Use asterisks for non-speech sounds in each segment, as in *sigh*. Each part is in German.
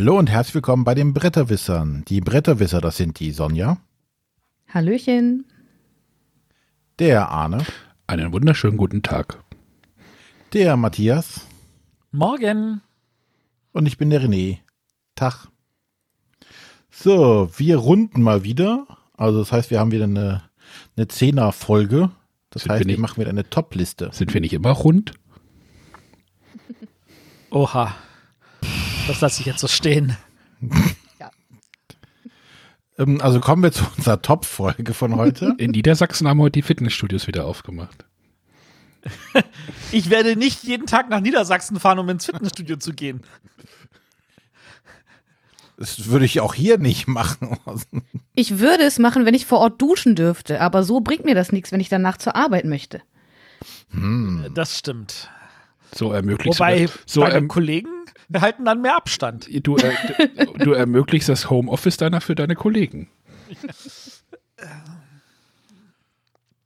Hallo und herzlich willkommen bei den Bretterwissern. Die Bretterwisser, das sind die Sonja. Hallöchen. Der Arne. Einen wunderschönen guten Tag. Der Matthias. Morgen. Und ich bin der René. Tag. So, wir runden mal wieder. Also das heißt, wir haben wieder eine, eine Zehner-Folge. Das Sind heißt, wir wir nicht- machen wieder eine Top-Liste. Sind wir nicht immer rund? Oha. Das lasse ich jetzt so stehen. Ähm, also kommen wir zu unserer Top-Folge von heute. *laughs* In Niedersachsen haben heute die Fitnessstudios wieder aufgemacht. Ich werde nicht jeden Tag nach Niedersachsen fahren, um ins Fitnessstudio zu gehen. Das würde ich auch hier nicht machen. Ich würde es machen, wenn ich vor Ort duschen dürfte, aber so bringt mir das nichts, wenn ich danach zur Arbeit möchte. Das stimmt. So ermöglicht Wobei, so deine erm Kollegen halten dann mehr Abstand. du, äh, du, du ermöglichst das Homeoffice deiner für deine Kollegen.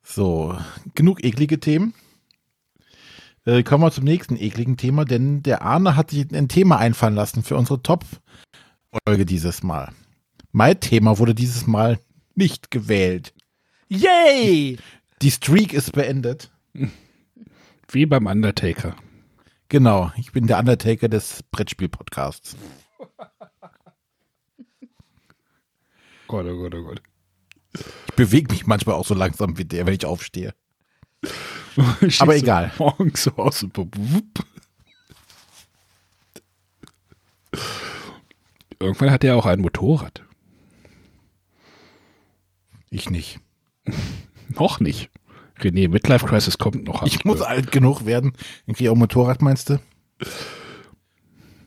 So, genug eklige Themen. Äh, kommen wir zum nächsten ekligen Thema, denn der Arne hat sich ein Thema einfallen lassen für unsere Top-Folge dieses Mal. Mein Thema wurde dieses Mal nicht gewählt. Yay! Die Streak ist beendet. Wie beim Undertaker. Genau, ich bin der Undertaker des Brettspiel-Podcasts. *laughs* Gott, oh Gott, oh Gott. Ich bewege mich manchmal auch so langsam wie der, wenn ich aufstehe. *laughs* Aber egal. Morgens so aus und wupp. Irgendwann hat er auch ein Motorrad. Ich nicht. *laughs* Noch nicht. René, Midlife Crisis kommt noch. Ich muss alt genug werden. Dann kriege ich auch Motorrad, meinst du?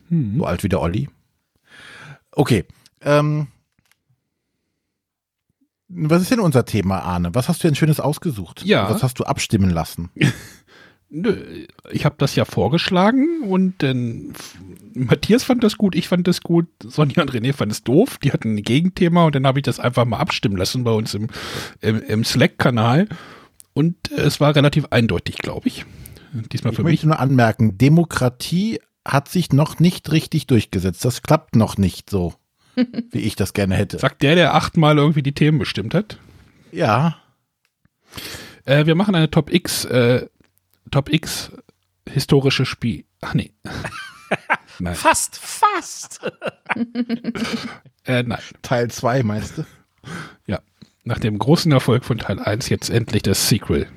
So alt wie der Olli. Okay. Ähm, was ist denn unser Thema, Arne? Was hast du denn Schönes ausgesucht? Ja. Was hast du abstimmen lassen? *laughs* Nö, ich habe das ja vorgeschlagen und dann Matthias fand das gut, ich fand das gut, Sonja und René fanden es doof, die hatten ein Gegenthema und dann habe ich das einfach mal abstimmen lassen bei uns im, im, im Slack-Kanal und es war relativ eindeutig, glaube ich. Diesmal Ich für mich. möchte nur anmerken, Demokratie hat sich noch nicht richtig durchgesetzt. Das klappt noch nicht so, *laughs* wie ich das gerne hätte. Sagt der, der achtmal irgendwie die Themen bestimmt hat. Ja, Äh, wir machen eine Top X, äh, Top X historische Spiel. Ach nee. *laughs* nein. Fast, fast. *laughs* Äh, nein. Teil 2 meinst du? Nach dem großen Erfolg von Teil 1 jetzt endlich das Sequel.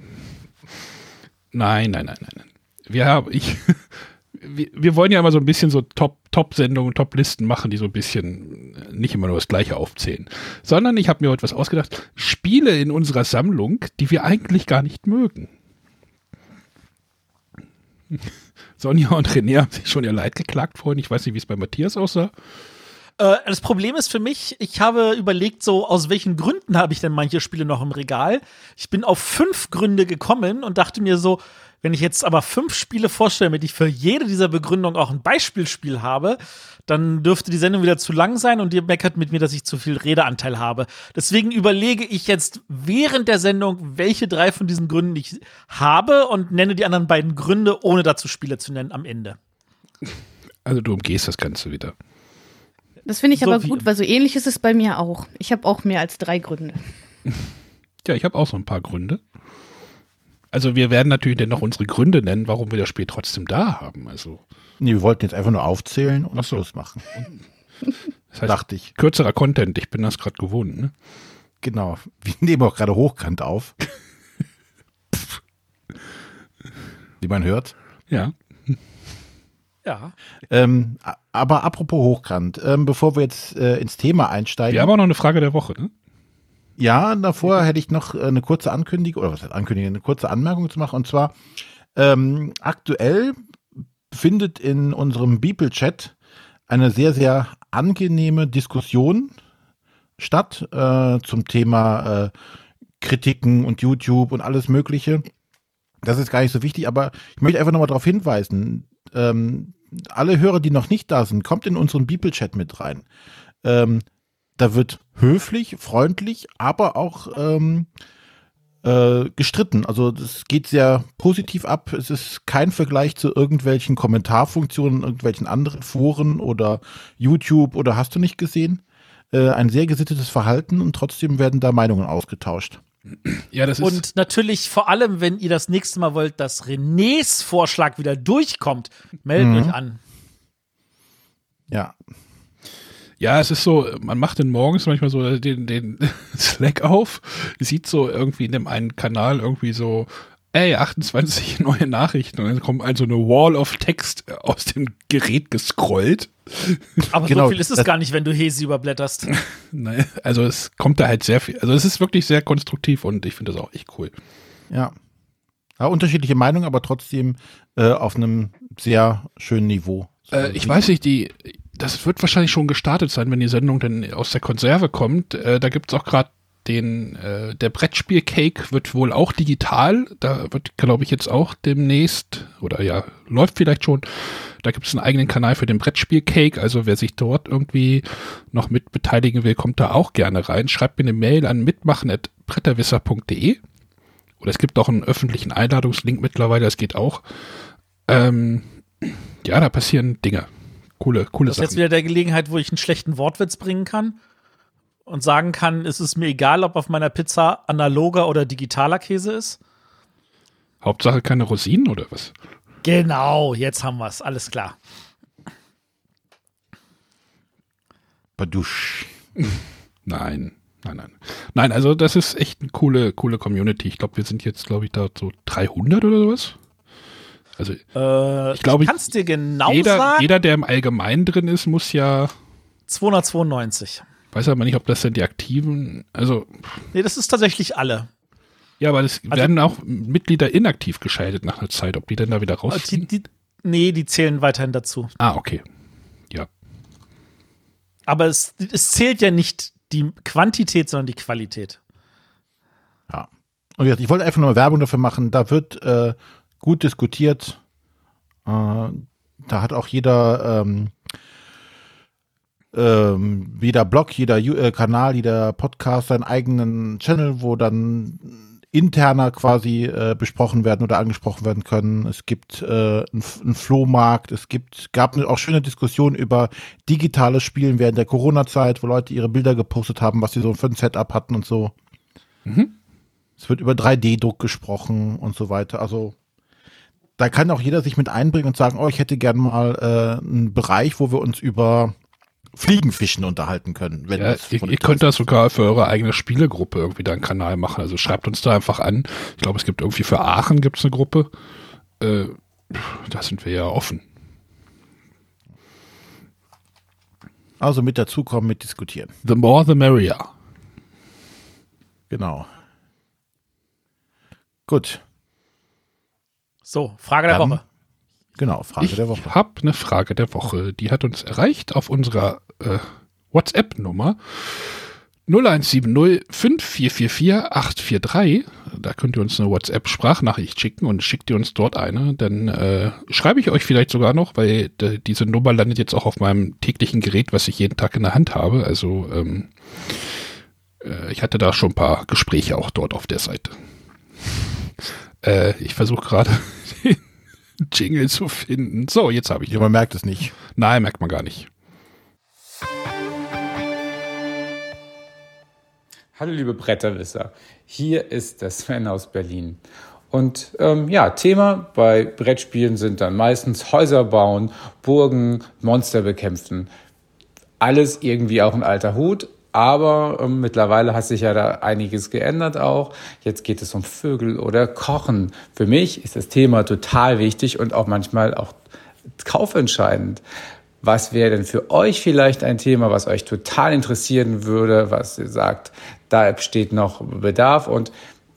Nein, nein, nein, nein. Wir haben, ich, *laughs* wir, wir wollen ja immer so ein bisschen so Top, Top-Sendungen, Top-Listen machen, die so ein bisschen äh, nicht immer nur das Gleiche aufzählen. Sondern ich habe mir heute was ausgedacht. Spiele in unserer Sammlung, die wir eigentlich gar nicht mögen. *laughs* Sonja und René haben sich schon ihr Leid geklagt vorhin. Ich weiß nicht, wie es bei Matthias aussah. Äh, das Problem ist für mich, ich habe überlegt, so aus welchen Gründen habe ich denn manche Spiele noch im Regal. Ich bin auf fünf Gründe gekommen und dachte mir so, wenn ich jetzt aber fünf Spiele vorstelle, mit ich für jede dieser Begründung auch ein Beispielspiel habe, dann dürfte die Sendung wieder zu lang sein und ihr meckert mit mir, dass ich zu viel Redeanteil habe. Deswegen überlege ich jetzt während der Sendung, welche drei von diesen Gründen ich habe und nenne die anderen beiden Gründe, ohne dazu Spiele zu nennen am Ende. Also du umgehst das Ganze wieder. Das finde ich So aber gut, weil so ähnlich ist es bei mir auch. Ich habe auch mehr als drei Gründe. *laughs* Ja, ich habe auch so ein paar Gründe. Also wir werden natürlich dann noch unsere Gründe nennen, warum wir das Spiel trotzdem da haben. Also Nee, wir wollten jetzt einfach nur aufzählen und so. Schluss machen. das heißt, Dachte ich. kürzerer Content, ich bin das gerade gewohnt. Ne? Genau. *laughs* Wir nehmen auch gerade hochkant auf. *laughs* Wie man hört. Ja. Ja. Ähm, aber apropos hochkant, ähm, bevor wir jetzt äh, ins Thema einsteigen. Wir haben auch noch eine Frage der Woche. Ne? Ja, davor hätte ich noch äh, eine kurze Ankündigung, oder was heißt Ankündigung, eine kurze Anmerkung zu machen. Und zwar, ähm, aktuell findet in unserem Beeple-Chat eine sehr, sehr angenehme Diskussion statt äh, zum Thema äh, Kritiken und YouTube und alles Mögliche. Das ist gar nicht so wichtig, aber ich möchte einfach nochmal darauf hinweisen, ähm, alle Hörer, die noch nicht da sind, kommt in unseren Beeple-Chat mit rein. Ähm, da wird höflich, freundlich, aber auch ähm, äh, gestritten. Also das geht sehr positiv ab. Es ist kein Vergleich zu irgendwelchen Kommentarfunktionen, irgendwelchen anderen Foren oder YouTube oder hast du nicht gesehen. Äh, ein sehr gesittetes Verhalten und trotzdem werden da Meinungen ausgetauscht. Ja, das ist. Und natürlich vor allem, wenn ihr das nächste Mal wollt, dass Renés Vorschlag wieder durchkommt, meldet Mhm. euch an. Ja, Ja, es ist so, man macht dann morgens manchmal so den, den *laughs* Slack auf, sieht so irgendwie in dem einen Kanal irgendwie so, ey, 28 *laughs* neue Nachrichten und dann kommt also eine Wall of Text aus dem Gerät gescrollt. *laughs* Aber Genau, so viel ist es gar nicht, wenn du Hesi überblätterst. *laughs* Ne, Also es kommt da halt sehr viel, also es ist wirklich sehr konstruktiv und ich finde das auch echt cool. ja. ja unterschiedliche Meinungen, aber trotzdem äh, auf einem sehr schönen Niveau. Äh, ich weiß nicht, die, das wird wahrscheinlich schon gestartet sein, wenn die Sendung dann aus der Konserve kommt. Äh, da gibt's auch gerade den, äh, der Brettspiel-Cake wird wohl auch digital. Da wird, glaube ich, jetzt auch demnächst, oder ja, läuft vielleicht schon. Da gibt's einen eigenen Kanal für den Brettspiel-Cake. Also wer sich dort irgendwie noch mit beteiligen will, kommt da auch gerne rein. Schreibt mir eine Mail an mitmachen.bretterwisser.de. Oder es gibt auch einen öffentlichen Einladungslink mittlerweile, das geht auch. Ähm, ja, da passieren Dinge. Coole, coole Das ist jetzt Sachen. wieder der Gelegenheit, wo ich einen schlechten Wortwitz bringen kann und sagen kann, es ist mir egal, ob auf meiner Pizza analoger oder digitaler Käse ist. Hauptsache keine Rosinen oder was? Genau, jetzt haben wir es, alles klar. Badusch. Nein, nein, nein. Nein, also das ist echt eine coole, coole Community. Ich glaube, wir sind jetzt, glaube ich, da so 300 oder sowas. Also Äh, Ich glaube, ich kann's dir genau jeder, sagen. jeder, der im Allgemeinen drin ist, muss ja, 292. weiß aber nicht, ob das denn die aktiven, also Nee, das ist tatsächlich alle. ja, aber es Also- werden auch Mitglieder inaktiv geschaltet nach einer Zeit, ob die dann da wieder Die, rausziehen. die, nee, die zählen weiterhin dazu. Ah, okay. Ja. Aber es, es zählt ja nicht die Quantität, sondern die Qualität. Ja. Und wie gesagt, ich wollte einfach nur Werbung dafür machen. Da wird äh, gut diskutiert. Äh, da hat auch jeder, ähm, ähm, jeder Blog, jeder äh, Kanal, jeder Podcast seinen eigenen Channel, wo dann interner quasi äh, besprochen werden oder angesprochen werden können. Es gibt äh, einen Flohmarkt, es gibt, gab auch schöne Diskussionen über digitales Spielen während der Corona-Zeit, wo Leute ihre Bilder gepostet haben, was sie so für ein Setup hatten und so. Es wird über 3D-Druck gesprochen und so weiter. Also da kann auch jeder sich mit einbringen und sagen, oh, ich hätte gern mal äh, einen Bereich, wo wir uns über Fliegenfischen unterhalten können. Wenn Ja, das ihr, ihr könnt das sogar für eure eigene Spielegruppe irgendwie da einen Kanal machen. Also schreibt uns da einfach an. Ich glaube, es gibt irgendwie für Aachen gibt es eine Gruppe. Äh, da sind wir ja offen. Also mit dazukommen, mit diskutieren. The more the merrier. Genau. Gut. So, Frage der Dann- Woche. Genau, Frage ich der Woche. habe eine Frage der Woche. Die hat uns erreicht auf unserer äh, WhatsApp-Nummer 0170 5444 843. Da könnt ihr uns eine WhatsApp-Sprachnachricht schicken und schickt ihr uns dort eine. Dann äh, schreibe ich euch vielleicht sogar noch, weil äh, diese Nummer landet jetzt auch auf meinem täglichen Gerät, was ich jeden Tag in der Hand habe. Also ähm, äh, ich hatte da schon ein paar Gespräche auch dort auf der Seite. Äh, ich versuche gerade *laughs* *laughs* Jingle zu finden. So, jetzt habe ich ihn. Ja, man merkt es nicht. Nein, merkt man gar nicht. Hallo liebe Bretterwisser, hier ist der Sven aus Berlin. Und ähm, ja, Thema bei Brettspielen sind dann meistens Häuser bauen, Burgen, Monster bekämpfen. Alles irgendwie auch ein alter Hut, aber ähm, mittlerweile hat sich ja da einiges geändert auch. Jetzt geht es um Vögel oder Kochen. Für mich ist das Thema total wichtig und auch manchmal auch kaufentscheidend. Was wäre denn für euch vielleicht ein Thema, was euch total interessieren würde, was ihr sagt, da besteht noch Bedarf und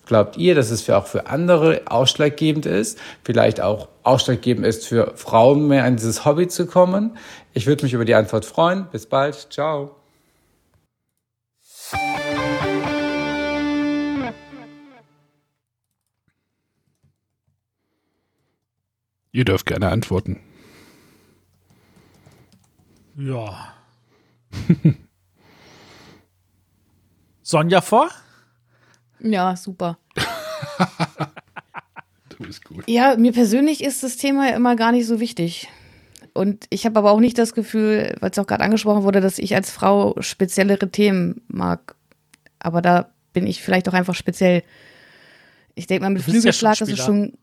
glaubt ihr, dass es für auch für andere ausschlaggebend ist, vielleicht auch ausschlaggebend ist für Frauen mehr in dieses Hobby zu kommen? Ich würde mich über die Antwort freuen. Bis bald. Ciao. Ihr dürft gerne antworten. Ja. *laughs* Sonja vor? Ja, super. *laughs* Alles gut. Ja, mir persönlich ist das Thema ja immer gar nicht so wichtig. Und ich habe aber auch nicht das Gefühl, weil es auch gerade angesprochen wurde, dass ich als Frau speziellere Themen mag. Aber da bin ich vielleicht auch einfach speziell. Ich denke mal, mit Du bist ja Flügelschlag schon ist es schon,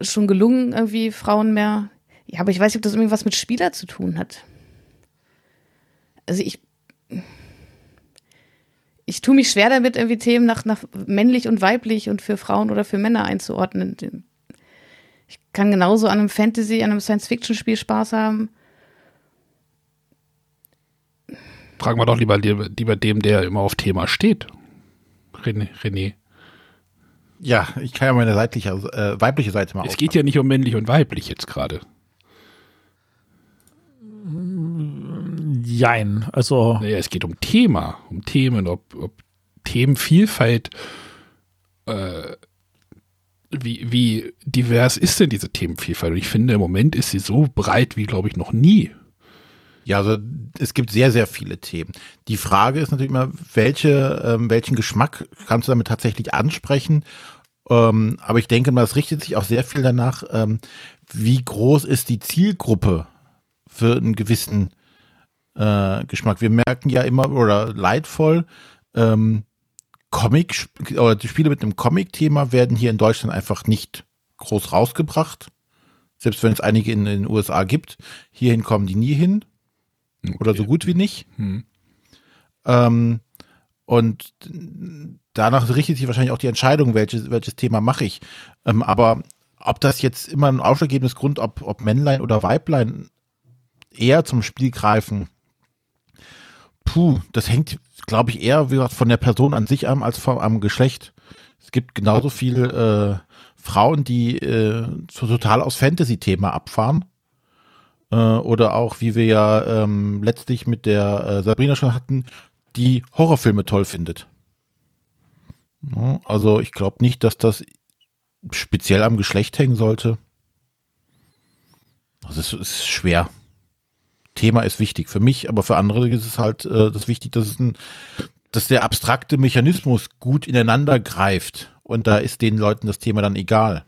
schon gelungen, irgendwie Frauen mehr. Ja, aber ich weiß nicht, ob das irgendwas mit Spieler zu tun hat. Also ich. Ich tue mich schwer damit, irgendwie Themen nach, nach männlich und weiblich und für Frauen oder für Männer einzuordnen. Ich kann genauso an einem Fantasy, an einem Science-Fiction-Spiel Spaß haben. Fragen wir doch lieber, lieber, dem, der immer auf Thema steht. René. René. Ja, ich kann ja meine seitliche, äh, weibliche Seite mal Es geht ja nicht um männlich und weiblich jetzt gerade. Jein. Also, Naja, es geht um Thema, um Themen, ob, ob Themenvielfalt, äh, wie, wie divers ist denn diese Themenvielfalt? Und ich finde, im Moment ist sie so breit wie, glaube ich, noch nie. Ja, also es gibt sehr, sehr viele Themen. Die Frage ist natürlich immer, welche, ähm, welchen Geschmack kannst du damit tatsächlich ansprechen? Ähm, aber ich denke mal, es richtet sich auch sehr viel danach, ähm, wie groß ist die Zielgruppe für einen gewissen äh, Geschmack. Wir merken ja immer, oder leidvoll, ähm, Comic oder die Spiele mit einem Comic-Thema werden hier in Deutschland einfach nicht groß rausgebracht. Selbst wenn es einige in den USA gibt, hierhin kommen die nie hin. Oder so gut wie nicht. Hm. Ähm, und danach richtet sich wahrscheinlich auch die Entscheidung, welches, welches Thema mache ich. Ähm, aber ob das jetzt immer ein ausschlaggebendes Grund, ob, ob Männlein oder Weiblein eher zum Spiel greifen, puh, das hängt, glaube ich, eher wie gesagt, von der Person an sich an als vom, am Geschlecht. Es gibt genauso viele äh, Frauen, die äh, so total aus Fantasy-Thema abfahren. Äh, oder auch, wie wir ja ähm, letztlich mit der äh, Sabrina schon hatten, die Horrorfilme toll findet. Ja, also ich glaube nicht, dass das speziell am Geschlecht hängen sollte. Also es ist schwer. Thema ist wichtig für mich, aber für andere ist es halt äh, das wichtig, dass ein, dass der abstrakte Mechanismus gut ineinander greift und da ist den Leuten das Thema dann egal.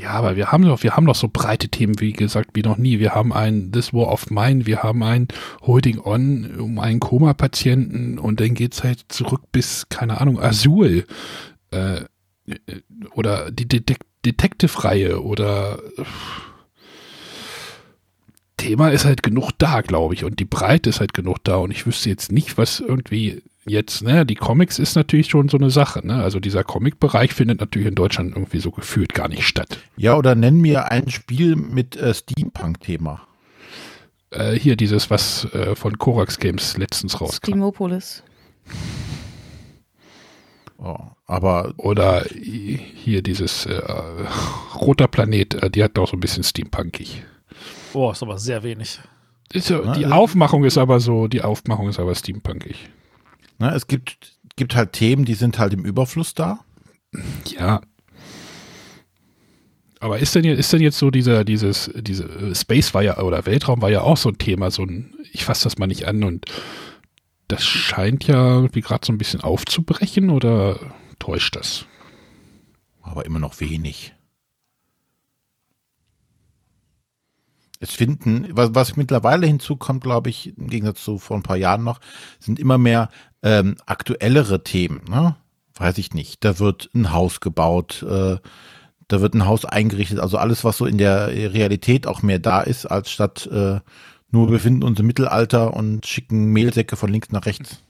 Ja, aber wir haben doch, wir haben doch so breite Themen, wie gesagt, wie noch nie. Wir haben ein This War of Mine, wir haben ein Holding On um einen Koma-Patienten und dann geht's halt zurück bis, keine Ahnung, Azul äh, oder die Detec Detective-Reihe oder Thema ist halt genug da, glaube ich, und die Breite ist halt genug da und ich wüsste jetzt nicht, was irgendwie jetzt, ne, die Comics ist natürlich schon so eine Sache, ne, also dieser Comic-Bereich findet natürlich in Deutschland irgendwie so gefühlt gar nicht statt. Ja, oder nenn mir ein Spiel mit äh, Steampunk-Thema. Äh, hier dieses, was äh, von Korax Games letztens rauskam. Steamopolis. Oh, aber Oder hier dieses äh, *laughs* Roter Planet, äh, die hat auch so ein bisschen steampunkig. oh, ist aber sehr wenig. Ist die also- Aufmachung ist aber so, die Aufmachung ist aber steampunkig. Ne, es gibt, gibt halt Themen, die sind halt im Überfluss da. Ja. Aber ist denn, jetzt- ist denn jetzt so dieser, dieses, diese äh, Space war ja, oder Weltraum war ja auch so ein Thema, so ein, ich fasse das mal nicht an und das scheint ja irgendwie gerade so ein bisschen aufzubrechen oder täuscht das? aber immer noch wenig. Es finden, was, was mittlerweile hinzukommt, glaube ich, im Gegensatz zu vor ein paar Jahren noch, sind immer mehr ähm, aktuellere Themen. Ne? Weiß ich nicht. Da wird ein Haus gebaut, äh, da wird ein Haus eingerichtet. Also alles, was so in der Realität auch mehr da ist, als statt äh, nur befinden uns im Mittelalter und schicken Mehlsäcke von links nach rechts.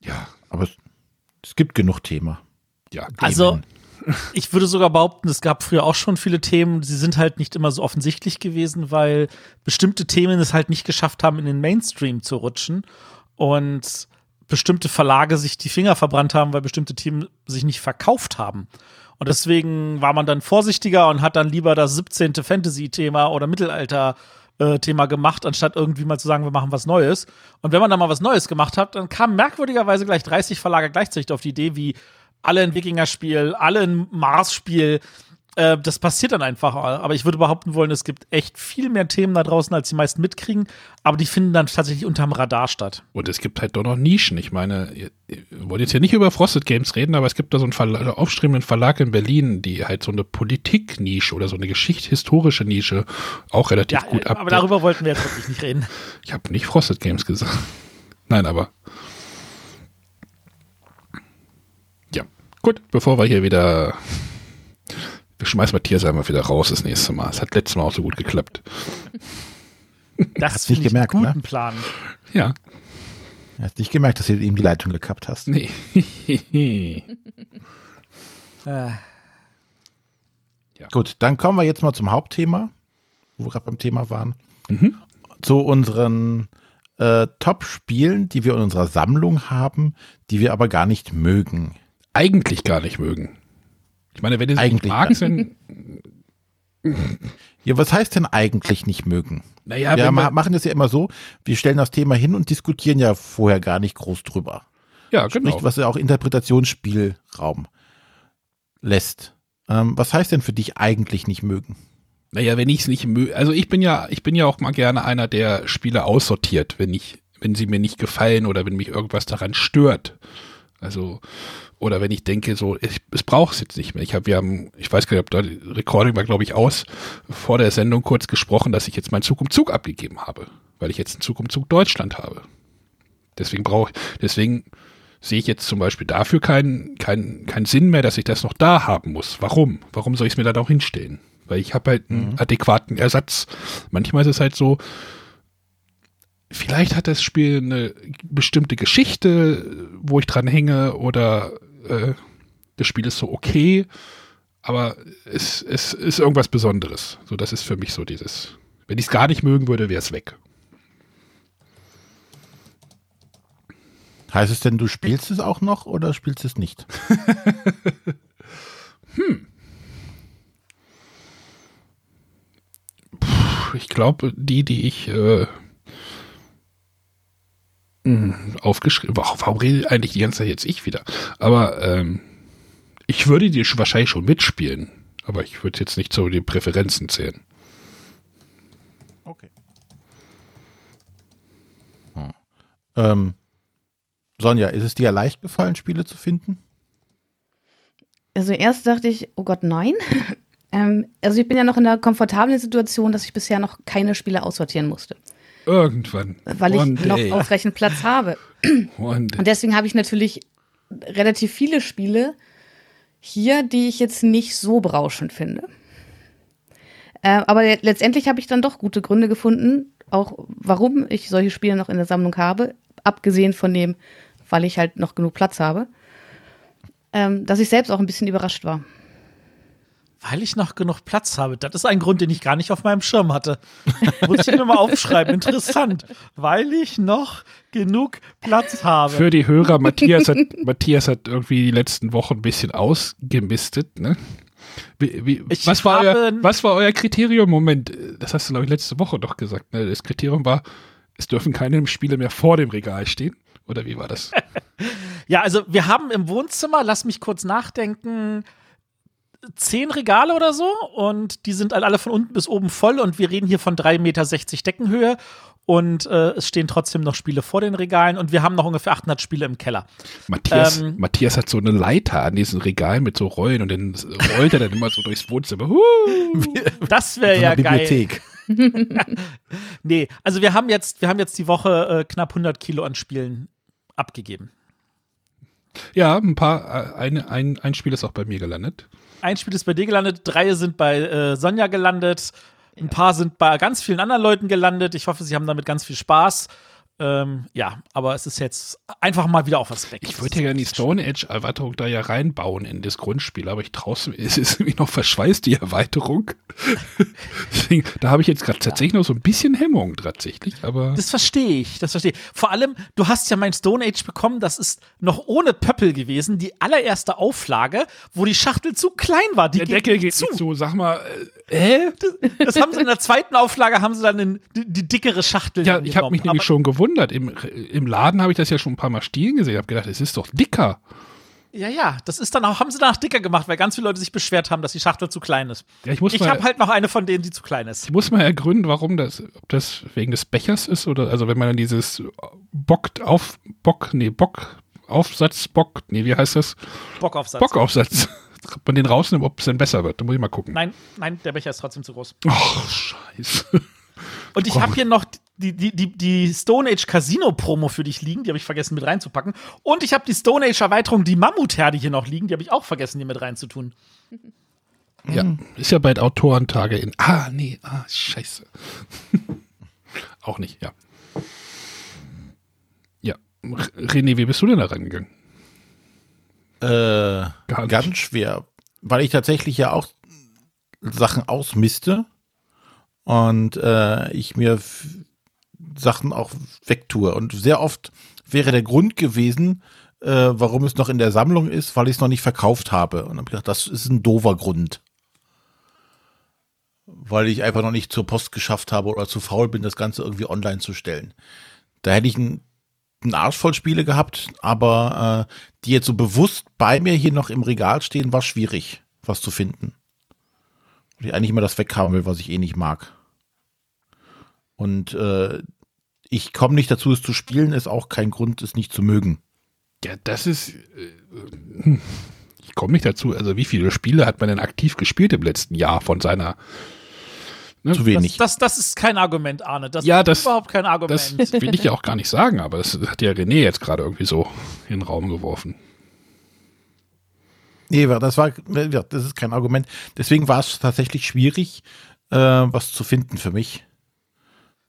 Ja, Aber es, es gibt genug Thema. Ja. Also, ich würde sogar behaupten, es gab früher auch schon viele Themen, sie sind halt nicht immer so offensichtlich gewesen, weil bestimmte Themen es halt nicht geschafft haben, in den Mainstream zu rutschen und bestimmte Verlage sich die Finger verbrannt haben, weil bestimmte Themen sich nicht verkauft haben. Und deswegen war man dann vorsichtiger und hat dann lieber das 17. Fantasy-Thema oder Mittelalter-Thema gemacht, anstatt irgendwie mal zu sagen, wir machen was Neues. Und wenn man dann mal was Neues gemacht hat, dann kamen merkwürdigerweise gleich 30 Verlage gleichzeitig auf die Idee, wie alle ein Wikinger-Spiel, alle ein Mars-Spiel. Äh, das passiert dann einfach. Aber ich würde behaupten wollen, es gibt echt viel mehr Themen da draußen, als die meisten mitkriegen. Aber die finden dann tatsächlich unterm Radar statt. Und es gibt halt doch noch Nischen. Ich meine, wir wollen jetzt hier nicht über Frosted Games reden, aber es gibt da so einen Verla aufstrebenden Verlag in Berlin, die halt so eine Politik-Nische oder so eine geschichtshistorische Nische auch relativ Ja, gut ab. aber darüber wollten wir jetzt wirklich nicht reden. Ich habe nicht Frosted Games gesagt. Nein, aber. Ja, gut, bevor wir hier wieder. Wir schmeißen Matthias einmal wieder raus das nächste Mal. Es hat letztes Mal auch so gut geklappt. Das Hast nicht gemerkt, einen ne? guten Plan. Ja. Hast nicht gemerkt, dass du ihm die Leitung gekappt hast. Nee. *laughs* Äh, Gut, dann kommen wir jetzt mal zum Hauptthema, wo wir gerade beim Thema waren. Mhm. Zu unseren äh, Top-Spielen, die wir in unserer Sammlung haben, die wir aber gar nicht mögen. Eigentlich gar nicht mögen. Ich meine, wenn ihr sie nicht Eigentlich magst, dann. Ja, was heißt denn eigentlich nicht mögen? Naja, wir ma machen das ja immer so, wir stellen das Thema hin und diskutieren ja vorher gar nicht groß drüber. ja, genau. Nicht, was ja auch Interpretationsspielraum lässt. Ähm, was heißt denn für dich eigentlich nicht mögen? Naja, wenn ich es nicht mö also ich bin ja, ich bin ja auch mal gerne einer, der Spiele aussortiert, wenn ich, wenn sie mir nicht gefallen oder wenn mich irgendwas daran stört. Also, oder wenn ich denke, so, ich, es braucht es jetzt nicht mehr. Ich habe, wir haben, ich weiß gar nicht, ob da die Recording war, glaube ich, aus, vor der Sendung kurz gesprochen, dass ich jetzt meinen Zug um Zug abgegeben habe, weil ich jetzt einen Zug um Zug Deutschland habe. Deswegen brauche deswegen sehe ich jetzt zum Beispiel dafür keinen keinen keinen Sinn mehr, dass ich das noch da haben muss. Warum? Warum soll ich es mir dann auch hinstellen? Weil ich habe halt einen adäquaten Ersatz. Manchmal ist es halt so, vielleicht hat das Spiel eine bestimmte Geschichte, wo ich dran hänge oder äh, das Spiel ist so okay, aber es, es ist irgendwas Besonderes. So, das ist für mich so dieses, wenn ich es gar nicht mögen würde, wäre es weg. Heißt es denn, du spielst es auch noch oder spielst es nicht? *laughs* Ich glaube, die, die ich äh, aufgeschrieben, warum, warum rede eigentlich die ganze Zeit jetzt ich wieder? Aber ähm, ich würde die sch- wahrscheinlich schon mitspielen, aber ich würde jetzt nicht zu den Präferenzen zählen. Okay. Ähm, Sonja, ist es dir leicht gefallen, Spiele zu finden? Also erst dachte ich, oh Gott, nein. *laughs* ähm, also ich bin ja noch in der komfortablen Situation, dass ich bisher noch keine Spiele aussortieren musste, Irgendwann. weil ich One noch day. ausreichend Platz habe. Und deswegen habe ich natürlich relativ viele Spiele hier, die ich jetzt nicht so berauschend finde. Äh, aber le- letztendlich habe ich dann doch gute Gründe gefunden, auch warum ich solche Spiele noch in der Sammlung habe, abgesehen von dem, weil ich halt noch genug Platz habe, ähm, dass ich selbst auch ein bisschen überrascht war. Weil ich noch genug Platz habe. Das ist ein Grund, den ich gar nicht auf meinem Schirm hatte. *laughs* Muss ich mir mal aufschreiben. Interessant. Weil ich noch genug Platz habe. Für die Hörer, Matthias hat, *laughs* Matthias hat irgendwie die letzten Wochen ein bisschen ausgemistet, ne? Wie, wie, was, war euer, was war euer Kriterium? Moment, das hast du, glaube ich, letzte Woche doch gesagt. Ne? Das Kriterium war, es dürfen keine Spiele mehr vor dem Regal stehen. Oder wie war das? *laughs* Ja, also wir haben im Wohnzimmer, lass mich kurz nachdenken, zehn Regale oder so und die sind halt alle von unten bis oben voll und wir reden hier von 3,60 Meter Deckenhöhe und äh, es stehen trotzdem noch Spiele vor den Regalen und wir haben noch ungefähr 800 Spiele im Keller. Matthias, Ähm. Matthias hat so eine Leiter an diesen Regalen mit so Rollen und dann rollt er dann immer so durchs Wohnzimmer. Das wäre So ja eine geil. Bibliothek. *laughs* Nee, also wir haben jetzt, wir haben jetzt die Woche äh, knapp 100 Kilo an Spielen abgegeben. Ja, ein paar, äh, ein, ein, ein Spiel ist auch bei mir gelandet. Ein Spiel ist bei dir gelandet, drei sind bei äh, Sonja gelandet, ein paar sind bei ganz vielen anderen Leuten gelandet. Ich hoffe, sie haben damit ganz viel Spaß. Ähm, ja, aber es ist jetzt einfach mal wieder auf was weg. Ich würde ja gerne die Stone Age Erweiterung da ja reinbauen in das Grundspiel, aber ich traue es *laughs* ist irgendwie noch verschweißt, die Erweiterung. *laughs* Deswegen, da habe ich jetzt gerade tatsächlich noch so ein bisschen Hemmung tatsächlich, aber Das verstehe ich, das verstehe ich. Vor allem, du hast ja mein Stone Age bekommen, das ist noch ohne Pöppel gewesen, die allererste Auflage, wo die Schachtel zu klein war. Die der Deckel geht zu. zu. so, sag mal, äh, hä? Das haben sie in der zweiten Auflage, haben sie dann in, die, die dickere Schachtel Ja, ich habe mich nämlich schon gewundert. Im, Im Laden habe ich das ja schon ein paar Mal stehen gesehen. Ich habe gedacht, es ist doch dicker. Ja, ja, das ist dann auch, haben sie danach dicker gemacht, weil ganz viele Leute sich beschwert haben, dass die Schachtel zu klein ist. Ja, ich muss Ich habe halt noch eine von denen, die zu klein ist. ich muss mal ergründen, warum das, ob das wegen des Bechers ist oder, also wenn man dann dieses Bock auf, Bock, nee, Bock, Aufsatz, Bock, nee, wie heißt das? Bockaufsatz. Bockaufsatz. Man den rausnimmt, ob es dann besser wird. Da muss ich mal gucken. Nein, nein, der Becher ist trotzdem zu groß. Ach, scheiße. Und ich habe hier noch die, die, die, die Stone Age Casino Promo für dich liegen, die habe ich vergessen mit reinzupacken. Und ich habe die Stone Age Erweiterung, die Mammutherde hier noch liegen, die habe ich auch vergessen, die mit reinzutun. *laughs* Ja, ist ja bald Autorentage in. Ah, nee, ah, scheiße. *laughs* Auch nicht, ja. Ja. René, wie bist du denn da rangegangen? Äh, ganz schwer, weil ich tatsächlich ja auch Sachen ausmiste und äh, ich mir Sachen auch wegtue. Und sehr oft wäre der Grund gewesen, äh, warum es noch in der Sammlung ist, weil ich es noch nicht verkauft habe. Und dann habe ich gedacht, das ist ein doofer Grund. Weil ich einfach noch nicht zur Post geschafft habe oder zu faul bin, das Ganze irgendwie online zu stellen. Da hätte ich einen, einen Arsch voll Spiele gehabt, aber äh, die jetzt so bewusst bei mir hier noch im Regal stehen, war schwierig, was zu finden. Weil ich eigentlich immer das weghaben will, was ich eh nicht mag. Und äh, ich komme nicht dazu, es zu spielen, ist auch kein Grund, es nicht zu mögen. Ja, das ist. Äh, hm, ich komme nicht dazu. Also, wie viele Spiele hat man denn aktiv gespielt im letzten Jahr von seiner. Ne? Zu wenig. Das, das ist kein Argument, Arne. Das Ja, ist das- überhaupt kein Argument. Das *laughs* will ich ja auch gar nicht sagen, aber das hat ja René jetzt gerade irgendwie so in den Raum geworfen. Nee, das war, das ist kein Argument. Deswegen war es tatsächlich schwierig, äh, was zu finden für mich.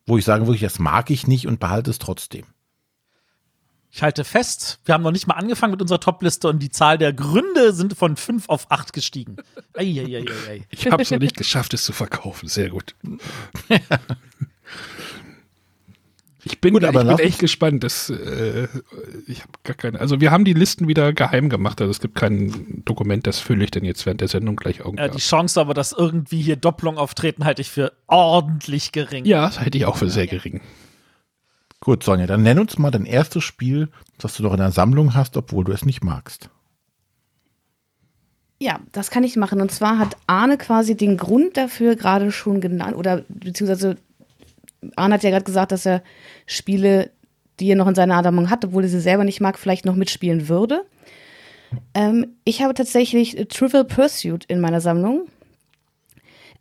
Wo ich sagen würde, das mag ich nicht und behalte es trotzdem. Ich halte fest, wir haben noch nicht mal angefangen mit unserer Topliste und die Zahl der Gründe sind von 5 auf 8 gestiegen. Eieieiei. Ich habe es noch nicht geschafft, es zu verkaufen. Sehr gut. *laughs* Ich bin, Gut, aber ich bin echt gespannt. Das, äh, ich habe gar keine. Also wir haben die Listen wieder geheim gemacht. Also es gibt kein Dokument, das fülle ich denn jetzt während der Sendung gleich irgendwie. Ja, die Chance aber, dass irgendwie hier Doppelung auftreten, halte ich für ordentlich gering. ja, das hätte ich auch für sehr gering. Gut, Sonja, dann nenn uns mal dein erstes Spiel, das du noch in der Sammlung hast, obwohl du es nicht magst. Ja, das kann ich machen. Und zwar hat Arne quasi den Grund dafür gerade schon genannt, oder beziehungsweise Arne hat ja gerade gesagt, dass er Spiele, die er noch in seiner Sammlung hat, obwohl er sie selber nicht mag, vielleicht noch mitspielen würde. Ähm, ich habe tatsächlich Trivial Pursuit in meiner Sammlung.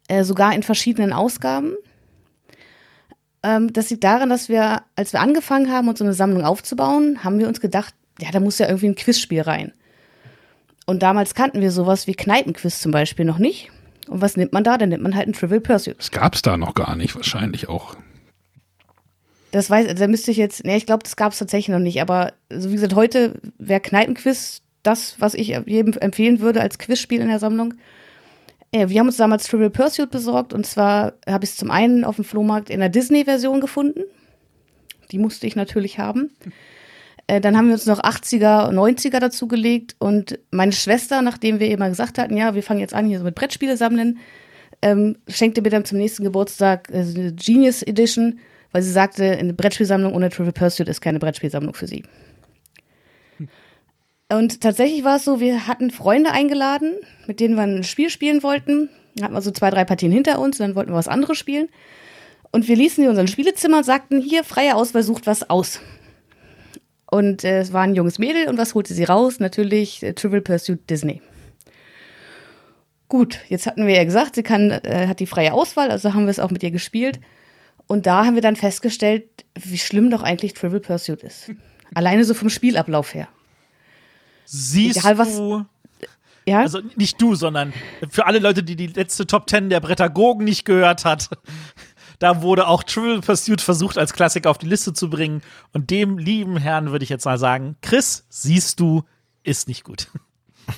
Äh, sogar in verschiedenen Ausgaben. Ähm, das liegt daran, dass wir, als wir angefangen haben, uns so eine Sammlung aufzubauen, haben wir uns gedacht, ja, da muss ja irgendwie ein Quizspiel rein. Und damals kannten wir sowas wie Kneipenquiz zum Beispiel noch nicht. Und was nimmt man da? Dann nimmt man halt ein Trivial Pursuit. Das gab es da noch gar nicht, wahrscheinlich auch. Das weiß, da müsste ich jetzt, ne, ich glaube, das gab es tatsächlich noch nicht. Aber so wie gesagt, heute wäre Kneipenquiz das, was ich jedem empfehlen würde als Quizspiel in der Sammlung. Äh, wir haben uns damals Trivial Pursuit besorgt und zwar habe ich es zum einen auf dem Flohmarkt in der Disney-Version gefunden. Die musste ich natürlich haben. *laughs* Äh, dann haben wir uns noch 80er und 90er dazu gelegt und meine Schwester, nachdem wir immer gesagt hatten, ja, wir fangen jetzt an, hier so mit Brettspiele sammeln, ähm, schenkte mir dann zum nächsten Geburtstag äh, eine Genius Edition, weil sie sagte, eine Brettspielsammlung ohne Trivial Pursuit ist keine Brettspielsammlung für sie. Und tatsächlich war es so, wir hatten Freunde eingeladen, mit denen wir ein Spiel spielen wollten. Dann hatten wir so zwei, drei Partien hinter uns, dann wollten wir was anderes spielen. Und wir ließen die in unserem Spielezimmer und sagten, hier, freie Auswahl, sucht was aus. Und äh, es war ein junges Mädel und was holte sie raus? Natürlich äh, Trivial Pursuit Disney. Gut, jetzt hatten wir ja gesagt, sie kann, äh, hat die freie Auswahl, also haben wir es auch mit ihr gespielt. Und da haben wir dann festgestellt, wie schlimm doch eigentlich Trivial Pursuit ist. *laughs* Alleine so vom Spielablauf her. Siehst Egal, du, Ja, also nicht du, sondern für alle Leute, die die letzte Top 10 der Brettagogen nicht gehört hat, *laughs* da wurde auch Trivial Pursuit versucht, als Klassiker auf die Liste zu bringen. Und dem lieben Herrn würde ich jetzt mal sagen, Chris, siehst du, ist nicht gut.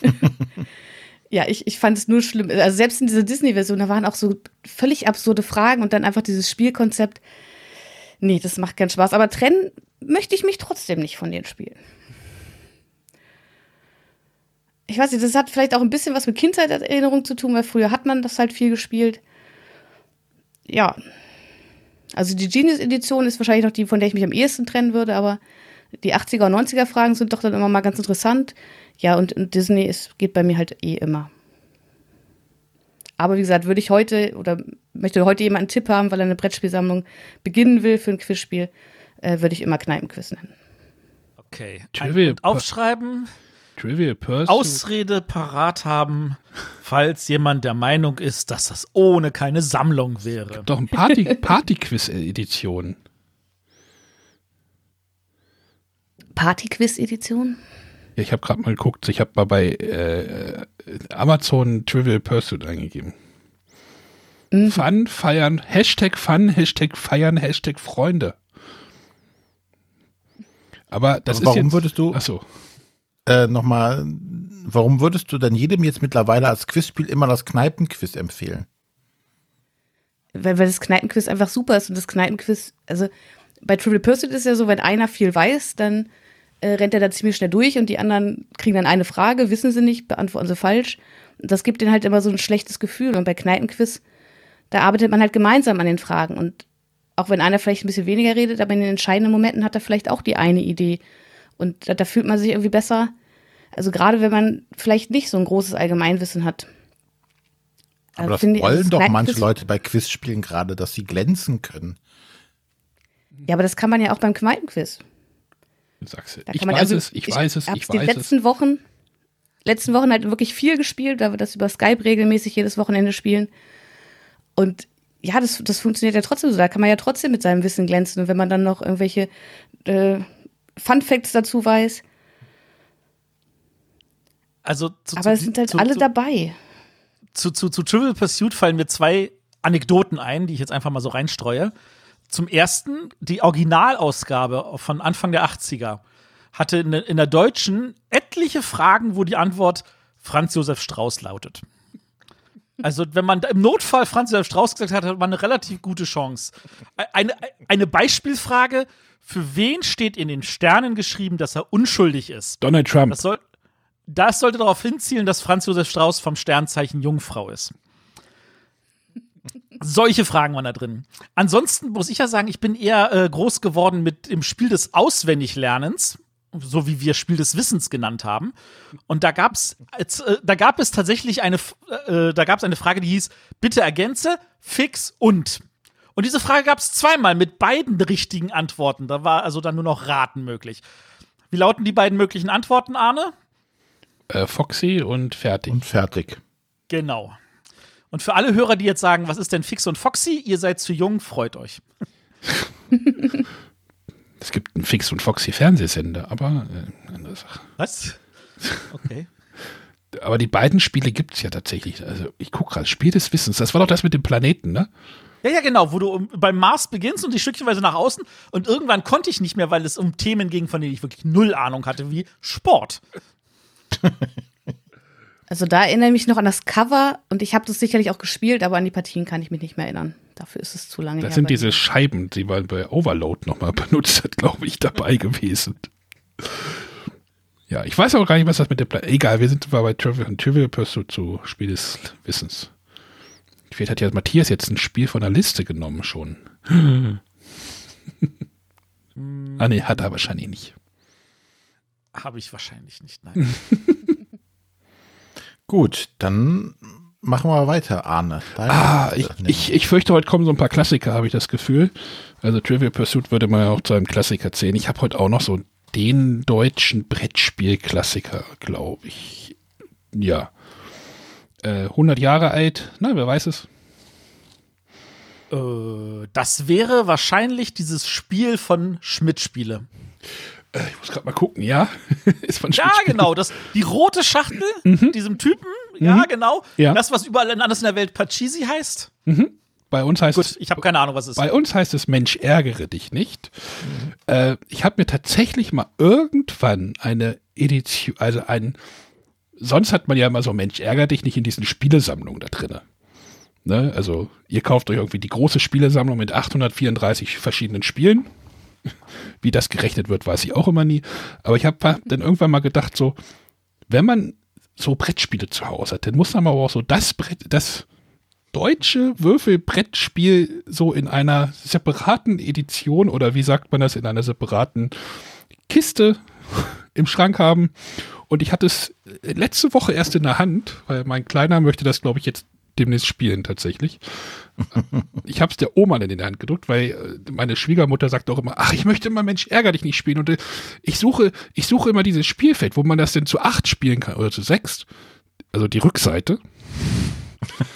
*laughs* ja ich, ich fand es nur schlimm. Also selbst in dieser Disney-Version, da waren auch so völlig absurde Fragen und dann einfach dieses Spielkonzept. Nee, das macht keinen Spaß. Aber trennen möchte ich mich trotzdem nicht von den Spielen. Ich weiß nicht, das hat vielleicht auch ein bisschen was mit Kindheitserinnerung zu tun, weil früher hat man das halt viel gespielt. Ja. Also die Genius-Edition ist wahrscheinlich noch die, von der ich mich am ehesten trennen würde, aber die 80er und 90er Fragen sind doch dann immer mal ganz interessant. Ja, und, und Disney ist, geht bei mir halt eh immer. Aber wie gesagt, würde ich heute oder möchte heute jemand einen Tipp haben, weil er eine Brettspielsammlung beginnen will für ein Quizspiel, äh, würde ich immer Kneipenquiz nennen. Okay. Ein- aufschreiben, Trivial Pursuit. Ausrede parat haben, falls jemand der Meinung ist, dass das ohne keine Sammlung wäre. Doch ein Party, *laughs* Party-Quiz-Edition. Partyquiz-Edition? Ja, ich habe gerade mal geguckt. Ich habe mal bei äh, Amazon Trivial Pursuit eingegeben. Mhm. Fun, feiern, Hashtag Fun, Hashtag feiern, Hashtag Freunde. Aber das Aber ist warum jetzt, würdest du- Achso. Äh, Nochmal, warum würdest du denn jedem jetzt mittlerweile als Quizspiel immer das Kneipenquiz empfehlen? Weil, weil das Kneipenquiz einfach super ist und das Kneipenquiz, also bei Trivial Pursuit ist ja so, wenn einer viel weiß, dann äh, rennt er da ziemlich schnell durch und die anderen kriegen dann eine Frage, wissen sie nicht, beantworten sie falsch. Und das gibt denen halt immer so ein schlechtes Gefühl. Und bei Kneipenquiz, da arbeitet man halt gemeinsam an den Fragen. Und auch wenn einer vielleicht ein bisschen weniger redet, aber in den entscheidenden Momenten hat er vielleicht auch die eine Idee. Und da, da fühlt man sich irgendwie besser. Also gerade wenn man vielleicht nicht so ein großes Allgemeinwissen hat. Aber Äh, das finde ich, wollen das doch manche Leute bei Quizspielen gerade, dass sie glänzen können. Ja, aber das kann man ja auch beim Kneipenquiz. Sagst Ich kann man weiß also- es, ich weiß es, ich die weiß es. letzten Wochen, letzten Wochen halt wirklich viel gespielt, da wir das über Skype regelmäßig jedes Wochenende spielen. Und ja, das, das funktioniert ja trotzdem so. Da kann man ja trotzdem mit seinem Wissen glänzen. Und wenn man dann noch irgendwelche äh, Fun Facts dazu weiß. Also zu, Aber es sind halt zu, alle zu, dabei. zu, zu, zu Trivial Pursuit fallen mir zwei Anekdoten ein, die ich jetzt einfach mal so reinstreue. Zum ersten, die Originalausgabe von Anfang der 80er hatte in, der- in der deutschen etliche Fragen, wo die Antwort Franz Josef Strauß lautet. Also, wenn man im Notfall Franz Josef Strauß gesagt hat, hat man eine relativ gute Chance. Eine, eine Beispielfrage: Für wen steht in den Sternen geschrieben, dass er unschuldig ist? Donald Trump. Das, soll, das sollte darauf hinzielen, dass Franz Josef Strauß vom Sternzeichen Jungfrau ist. Solche Fragen waren da drin. Ansonsten muss ich ja sagen, ich bin eher äh, groß geworden mit dem Spiel des Auswendiglernens, so wie wir Spiel des Wissens genannt haben. Und da gab's, äh, da gab es tatsächlich eine, F- äh, da gab eine Frage, die hieß: Bitte ergänze, fix und. Und diese Frage gab es zweimal mit beiden richtigen Antworten. Da war also dann nur noch Raten möglich. Wie lauten die beiden möglichen Antworten, Arne? Äh, Foxy und fertig. Und fertig. Genau. Und für alle Hörer, die jetzt sagen, was ist denn Fix und Foxy? Ihr seid zu jung, freut euch. *laughs* Es gibt einen Fix und Foxy Fernsehsender, aber äh, andere Sache. Was? Okay. *laughs* Aber die beiden Spiele gibt es ja tatsächlich. Also ich gucke gerade, Spiel des Wissens. Das war doch das mit dem Planeten, ne? Ja, ja, genau, wo du beim Mars beginnst und die stückchenweise nach außen und irgendwann konnte ich nicht mehr, weil es um Themen ging, von denen ich wirklich null Ahnung hatte, wie Sport. *laughs* Also da erinnere ich mich noch an das Cover und ich habe das sicherlich auch gespielt, aber an die Partien kann ich mich nicht mehr erinnern. Dafür ist es zu lange Das her. sind diese mir. Scheiben, die man bei Overload nochmal *laughs* benutzt hat, glaube ich, dabei gewesen. Ja, ich weiß auch gar nicht, was das mit dem Plan Egal, wir sind zwar bei Trivial, Trivial Pursuit zu Spiel des Wissens. Vielleicht hat ja Matthias jetzt ein Spiel von der Liste genommen schon. *laughs* ah, nee, hat er wahrscheinlich nicht. Habe ich wahrscheinlich nicht, nein. *laughs* Gut, dann machen wir weiter, Arne. Deine Ah, ich, ich, ich fürchte, heute kommen so ein paar Klassiker, habe ich das Gefühl. Also Trivial Pursuit würde man ja auch zu einem Klassiker zählen. Ich habe heute auch noch so den deutschen Brettspiel-Klassiker, glaube ich. Ja. Äh, 100 Jahre alt. Na, wer weiß es. äh, das wäre wahrscheinlich dieses Spiel von Schmidt-Spiele. Äh, ich muss gerade mal gucken, ja. *laughs* Ist von Ja, genau, das, die rote Schachtel, *laughs* diesem Typen, ja, genau. Ja. Das, was überall anders in der Welt Pachisi heißt. Bei uns heißt Gut, es. ich habe keine Ahnung, was es ist. Bei uns heißt es Mensch, ärgere dich nicht. Äh, ich habe mir tatsächlich mal irgendwann eine Edition, also ein, sonst hat man ja immer so Mensch, ärgere dich nicht in diesen Spielesammlungen da drinne. Ne? Also ihr kauft euch irgendwie die große Spielesammlung mit 834 verschiedenen Spielen. Wie das gerechnet wird, weiß ich auch immer nie. Aber ich habe dann irgendwann mal gedacht, so, wenn man so Brettspiele zu Hause hat, dann muss man aber auch so das Brett, das deutsche Würfelbrettspiel so in einer separaten Edition oder wie sagt man das, in einer separaten Kiste im Schrank haben. Und ich hatte es letzte Woche erst in der Hand, weil mein Kleiner möchte das, glaube ich, jetzt demnächst spielen tatsächlich. ich habe es der Oma in die Hand gedrückt, weil äh, meine Schwiegermutter sagt auch immer, ach, ich möchte immer Mensch, ärger dich nicht spielen. Und äh, ich suche, ich suche immer dieses Spielfeld, wo man das denn zu acht spielen kann oder zu sechs. Also die Rückseite.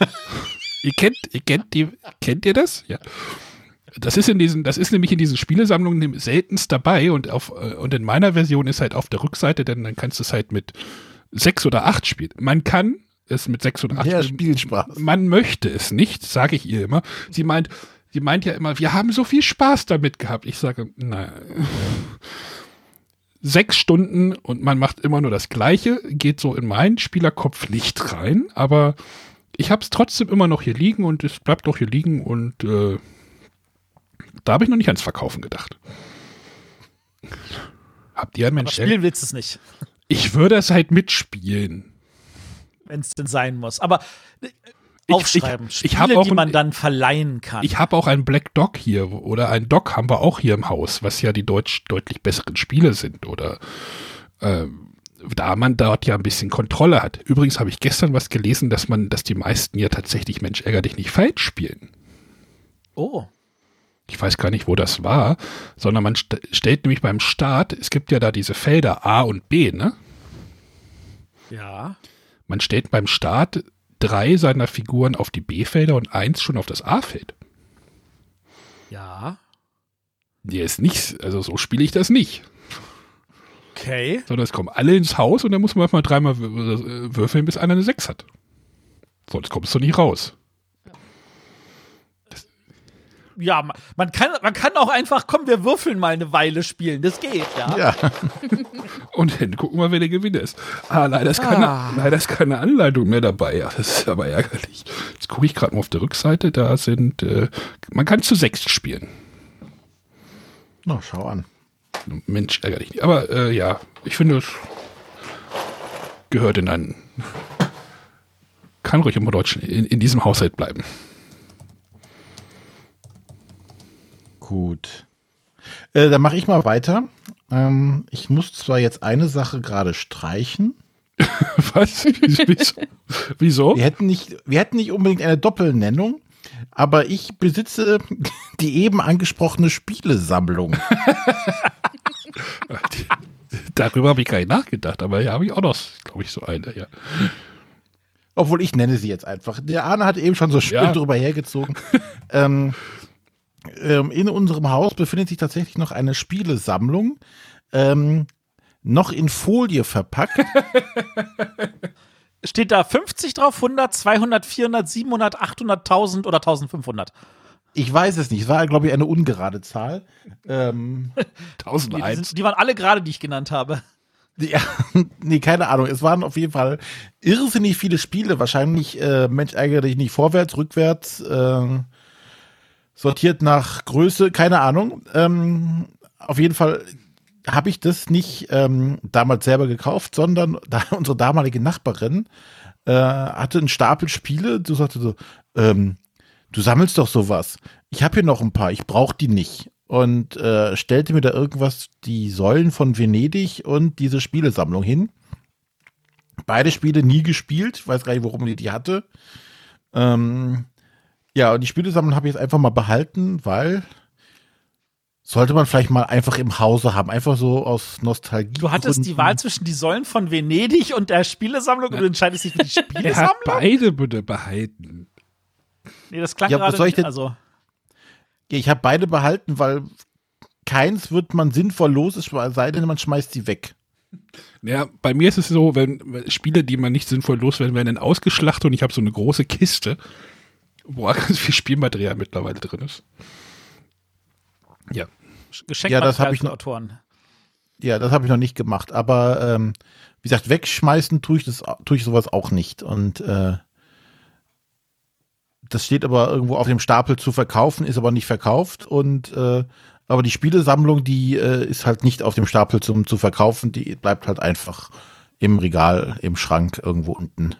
*laughs* ihr kennt, ihr kennt die, kennt ihr das? Ja. Das ist in diesen, das ist nämlich in diesen Spielesammlungen seltenst dabei und auf, äh, und in meiner Version ist halt auf der Rückseite, denn dann kannst du es halt mit sechs oder acht spielen. Man kann es mit sechs oder acht Ja, Spielspaß. Man möchte es nicht, sage ich ihr immer. Sie meint, sie meint ja immer, wir haben so viel Spaß damit gehabt. Ich sage, nein. Sechs Stunden und man macht immer nur das Gleiche, geht so in meinen Spielerkopf nicht rein, aber ich habe es trotzdem immer noch hier liegen und es bleibt auch hier liegen und äh, da habe ich noch nicht ans Verkaufen gedacht. Habt ihr ein Aber Mensch? spielen willst du es nicht, Ich würde es halt mitspielen. Wenn es denn sein muss. Aber äh, Ich- aufschreiben, ich- ich Spiele, auch die ein- man dann verleihen kann. Ich habe auch ein Black Dog hier oder ein Dog haben wir auch hier im Haus, was ja die deutsch, deutlich besseren Spiele sind oder ähm, da man dort ja ein bisschen Kontrolle hat. Übrigens habe ich gestern was gelesen, dass man, dass die meisten ja tatsächlich Mensch ärger dich nicht falsch spielen. oh. Ich weiß gar nicht, wo das war, sondern man st stellt nämlich beim Start, es gibt ja da diese Felder A und B, ne? Ja. Man stellt beim Start drei seiner Figuren auf die B-Felder und eins schon auf das A-Feld. Ja. Der ist nicht, also so spiele ich das nicht. Okay. sondern es kommen alle ins Haus und dann muss man mal dreimal äh, würfeln, bis einer eine 6 hat. Sonst kommst du nicht raus. Ja, ma- man kann, man kann auch einfach, komm, wir würfeln mal eine Weile spielen. Das geht, ja. Ja, *laughs* Und dann gucken wir, wer der Gewinner ist. Ah, leider ist keine, Ah. leider ist keine Anleitung mehr dabei. Ja, das ist aber ärgerlich. Jetzt gucke ich gerade mal auf der Rückseite. Da sind, äh, man kann zu sechs spielen. Na, schau an. Mensch, ärgerlich. Aber äh, ja, ich finde, es gehört in einen. Kann ruhig immer Deutsch in, in diesem Haushalt bleiben. Gut. Äh, dann mache ich mal weiter. Ähm, ich muss zwar jetzt eine Sache gerade streichen. *laughs* Was? Wieso? Wir hätten nicht, wir hätten nicht unbedingt eine Doppelnennung, aber ich besitze die eben angesprochene Spielesammlung. *laughs* Darüber habe ich gar nicht nachgedacht, aber ja, habe ich auch noch, glaube ich, so eine, ja. Obwohl ich nenne sie jetzt einfach. Der Arne hat eben schon so schön Ja. drüber hergezogen. *laughs* ähm, ähm, in unserem Haus befindet sich tatsächlich noch eine Spielesammlung. Ähm, noch in Folie verpackt. *laughs* Steht da 50 drauf, 100, 200, 400, 700, 800, 1000 oder 1500? Ich weiß es nicht. Es war, glaube ich, eine ungerade Zahl. Ähm, *laughs* Nee, die, 1001. sind, die waren alle gerade, die ich genannt habe. Ja, *laughs* nee, keine Ahnung. Es waren auf jeden Fall irrsinnig viele Spiele. Wahrscheinlich, äh, Mensch, ärgere dich nicht vorwärts, rückwärts, äh, sortiert nach Größe, keine Ahnung. Ähm, auf jeden Fall habe ich das nicht ähm, damals selber gekauft, sondern *laughs* da unsere damalige Nachbarin äh, hatte einen Stapel Spiele. Du sagte so, ähm, du sammelst doch sowas. Ich habe hier noch ein paar, ich brauche die nicht. Und äh, stellte mir da irgendwas, die Säulen von Venedig und diese Spielesammlung hin. Beide Spiele nie gespielt, weiß gar nicht, warum die die hatte. Ähm, ja, und die Spielesammlung habe ich jetzt einfach mal behalten, weil sollte man vielleicht mal einfach im Hause haben, einfach so aus Nostalgie. Du hattest die Wahl zwischen die Säulen von Venedig und der Spielesammlung und du entscheidest dich für die *laughs* Spielesammlung? beide bitte behalten. Nee, das klang Ja, gerade soll ich nicht. denn- Also, Ich habe beide behalten, weil keins wird man sinnvoll los, es sei denn, man schmeißt sie weg. Ja, bei mir ist es so, wenn wenn Spiele, die man nicht sinnvoll loswerden, werden dann ausgeschlachtet und ich habe so eine große Kiste, wo ganz viel Spielmaterial mittlerweile drin ist. Ja. Geschenk Ja, das hab ich noch- Autoren. Ja, das habe ich noch nicht gemacht, aber ähm, wie gesagt, wegschmeißen tue ich das, tue ich sowas auch nicht. Und äh, das steht aber irgendwo auf dem Stapel zu verkaufen, ist aber nicht verkauft. Und äh, aber die Spielesammlung, die äh, ist halt nicht auf dem Stapel zum zu verkaufen, die bleibt halt einfach im Regal, im Schrank irgendwo unten.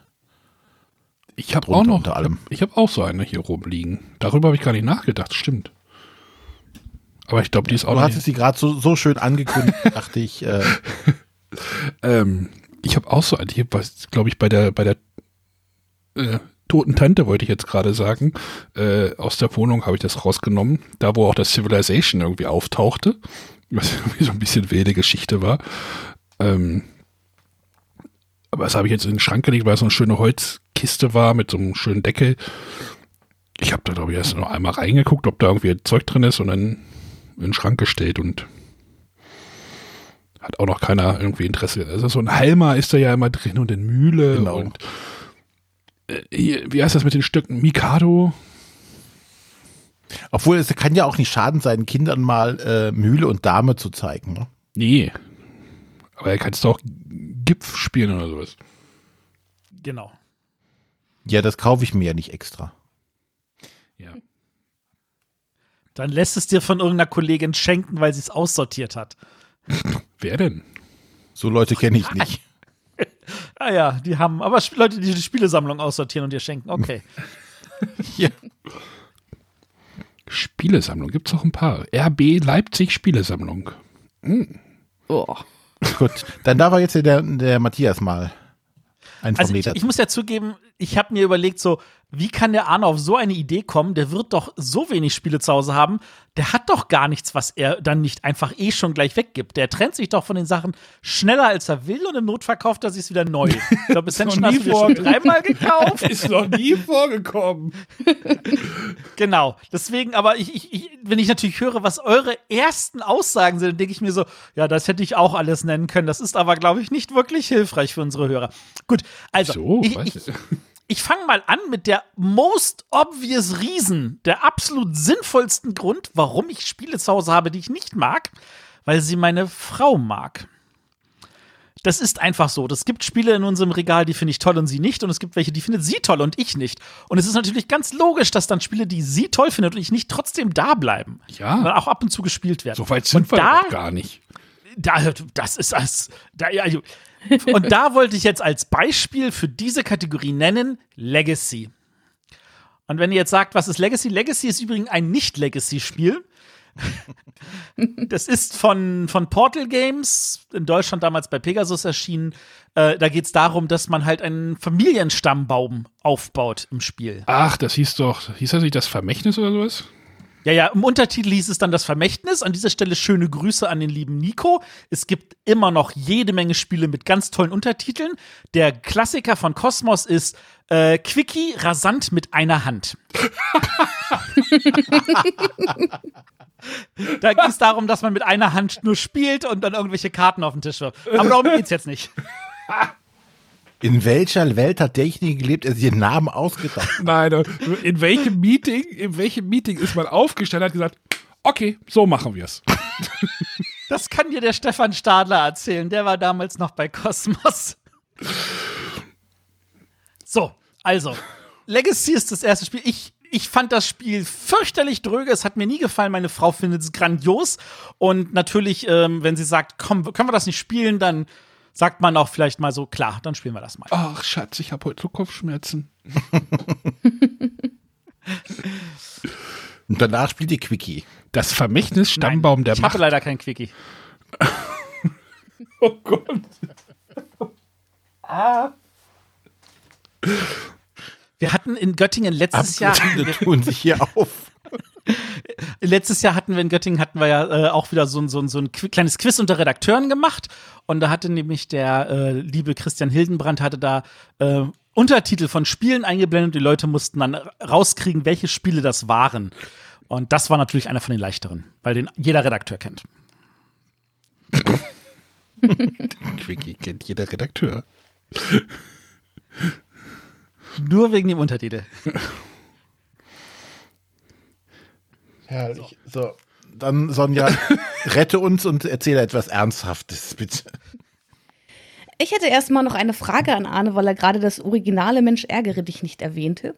Ich habe auch noch, unter allem. ich habe auch so eine hier rumliegen. Darüber habe ich gar nicht nachgedacht, stimmt. Aber ich glaube, die ist auch Du hattest sie gerade so, so schön angekündigt, *laughs* dachte ich. Äh, *laughs* Ähm, ich habe auch so, ich habe was, glaube ich, bei der, bei der äh, toten Tante wollte ich jetzt gerade sagen, äh, aus der Wohnung habe ich das rausgenommen, da wo auch das Civilization irgendwie auftauchte, was *laughs* irgendwie so ein bisschen wilde Geschichte war. Ähm, aber das habe ich jetzt in den Schrank gelegt, weil es so eine schöne Holzkiste war mit so einem schönen Deckel. Ich habe da, glaube ich, erst noch einmal reingeguckt, ob da irgendwie Zeug drin ist und dann in den Schrank gestellt und hat auch noch keiner irgendwie Interesse. Also so ein Halma ist da ja immer drin und in Mühle Genau. und äh, hier, wie heißt das mit den Stücken? Mikado? obwohl es kann ja auch nicht schaden, seinen Kindern mal äh, Mühle und Dame zu zeigen. Ne? Nee. Aber er kannst du auch Gipf spielen oder sowas. Genau. Ja, das kaufe ich mir ja nicht extra. Ja. Dann lässt es dir von irgendeiner Kollegin schenken, weil sie es aussortiert hat. Wer denn? So Leute kenne ich nicht. *laughs* Ah ja, die haben, aber Leute, die die Spielesammlung aussortieren und dir schenken, okay. *laughs* Ja. Spielesammlung, gibt's auch ein paar. RB Leipzig Spielesammlung. Oh. Gut, dann darf er jetzt der, der Matthias mal ein Also ich, ich muss ja zugeben, ich habe mir überlegt, so, wie kann der Arne auf so eine Idee kommen? Der wird doch so wenig Spiele zu Hause haben. Der hat doch gar nichts, was er dann nicht einfach eh schon gleich weggibt. Der trennt sich doch von den Sachen schneller, als er will und im Not verkauft er sich wieder neu. Ich glaube, *laughs* Ascension noch hast nie du dir schon vor- dreimal gekauft. *laughs* Ist noch nie vorgekommen. *laughs* Genau. Deswegen, aber ich, ich, ich, wenn ich natürlich höre, was eure ersten Aussagen sind, dann denke ich mir so, ja, das hätte ich auch alles nennen können. Das ist aber, glaube ich, nicht wirklich hilfreich für unsere Hörer. Gut, also So, ich, ich, ich fange mal an mit der most obvious reason, der absolut sinnvollsten Grund, warum ich Spiele zu Hause habe, die ich nicht mag, weil sie meine Frau mag. Das ist einfach so. Es gibt Spiele in unserem Regal, die finde ich toll und sie nicht. Und es gibt welche, die findet sie toll und ich nicht. Und es ist natürlich ganz logisch, dass dann Spiele, die sie toll findet und ich nicht, trotzdem da bleiben. Ja. Und auch ab und zu gespielt werden. So weit sind und wir da, gar nicht. da, das ist das. Da, ja, also- und da wollte ich jetzt als Beispiel für diese Kategorie nennen Legacy. Und wenn ihr jetzt sagt, was ist Legacy? Legacy ist übrigens ein Nicht-Legacy-Spiel. *laughs* Das ist von, von Portal Games, in Deutschland damals bei Pegasus erschienen. Äh, da geht es darum, dass man halt einen Familienstammbaum aufbaut im Spiel. Ach, das hieß doch, hieß das nicht das Vermächtnis oder sowas? Ja, ja, im Untertitel hieß es dann das Vermächtnis. An dieser Stelle schöne Grüße an den lieben Nico. Es gibt immer noch jede Menge Spiele mit ganz tollen Untertiteln. Der Klassiker von Cosmos ist äh, Quickie rasant mit einer Hand. *laughs* da ging es darum, dass man mit einer Hand nur spielt und dann irgendwelche Karten auf den Tisch wirft. Aber darum geht's jetzt nicht. *laughs* In welcher Welt hat derjenige gelebt, der sich den Namen ausgedacht hat? Nein, in welchem Meeting, in welchem Meeting ist man aufgestanden und hat gesagt, okay, so machen wir es. Das kann dir der Stefan Stadler erzählen. Der war damals noch bei Cosmos. So, also, Legacy ist das erste Spiel. Ich, ich fand das Spiel fürchterlich dröge. Es hat mir nie gefallen. Meine Frau findet es grandios. Und natürlich, ähm, wenn sie sagt, komm, können wir das nicht spielen, dann sagt man auch vielleicht mal so, klar, dann spielen wir das mal. Ach, Schatz, ich habe heute so Kopfschmerzen. Und danach spielt die Quickie. Das Vermächtnis Stammbaum der ich habe Macht. leider kein Quickie. *laughs* Oh Gott. Wir hatten in Göttingen letztes Jahr Abgründe tun sich hier auf. Letztes Jahr hatten wir in Göttingen hatten wir ja äh, auch wieder so ein, so ein, so ein kleines Quiz unter Redakteuren gemacht und da hatte nämlich der äh, liebe Christian Hildenbrand hatte da äh, Untertitel von Spielen eingeblendet und die Leute mussten dann rauskriegen, welche Spiele das waren. Und das war natürlich einer von den leichteren, weil den jeder Redakteur kennt. Quickie kennt jeder Redakteur. Nur wegen dem Untertitel. Herrlich. So, dann Sonja, *laughs* rette uns und erzähle etwas Ernsthaftes, bitte. Ich hätte erstmal noch eine Frage an Arne, weil er gerade das originale Mensch ärgere dich nicht erwähnte.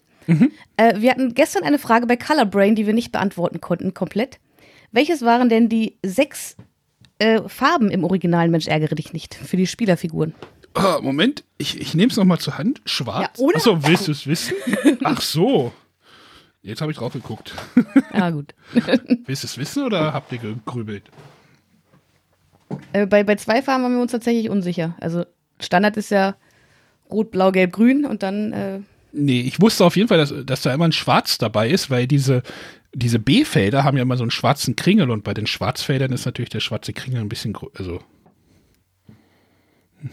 Äh, wir hatten gestern eine Frage bei Colorbrain, die wir nicht beantworten konnten komplett. Welches waren denn die sechs äh, Farben im originalen Mensch ärgere dich nicht für die Spielerfiguren? Ah, Moment, ich, ich nehme es nochmal zur Hand. Schwarz. Ja, oder? Achso, willst du es wissen? Ach so. *laughs* Jetzt habe ich drauf geguckt. *laughs* Ah, gut. *laughs* Willst du es wissen oder habt ihr gegrübelt? Äh, bei, bei zwei Farben waren wir uns tatsächlich unsicher. Also Standard ist ja rot, blau, gelb, grün und dann äh, Nee, ich wusste auf jeden Fall, dass, dass da immer ein Schwarz dabei ist, weil diese, diese B-Felder haben ja immer so einen schwarzen Kringel und bei den Schwarzfeldern ist natürlich der schwarze Kringel ein bisschen, also *laughs*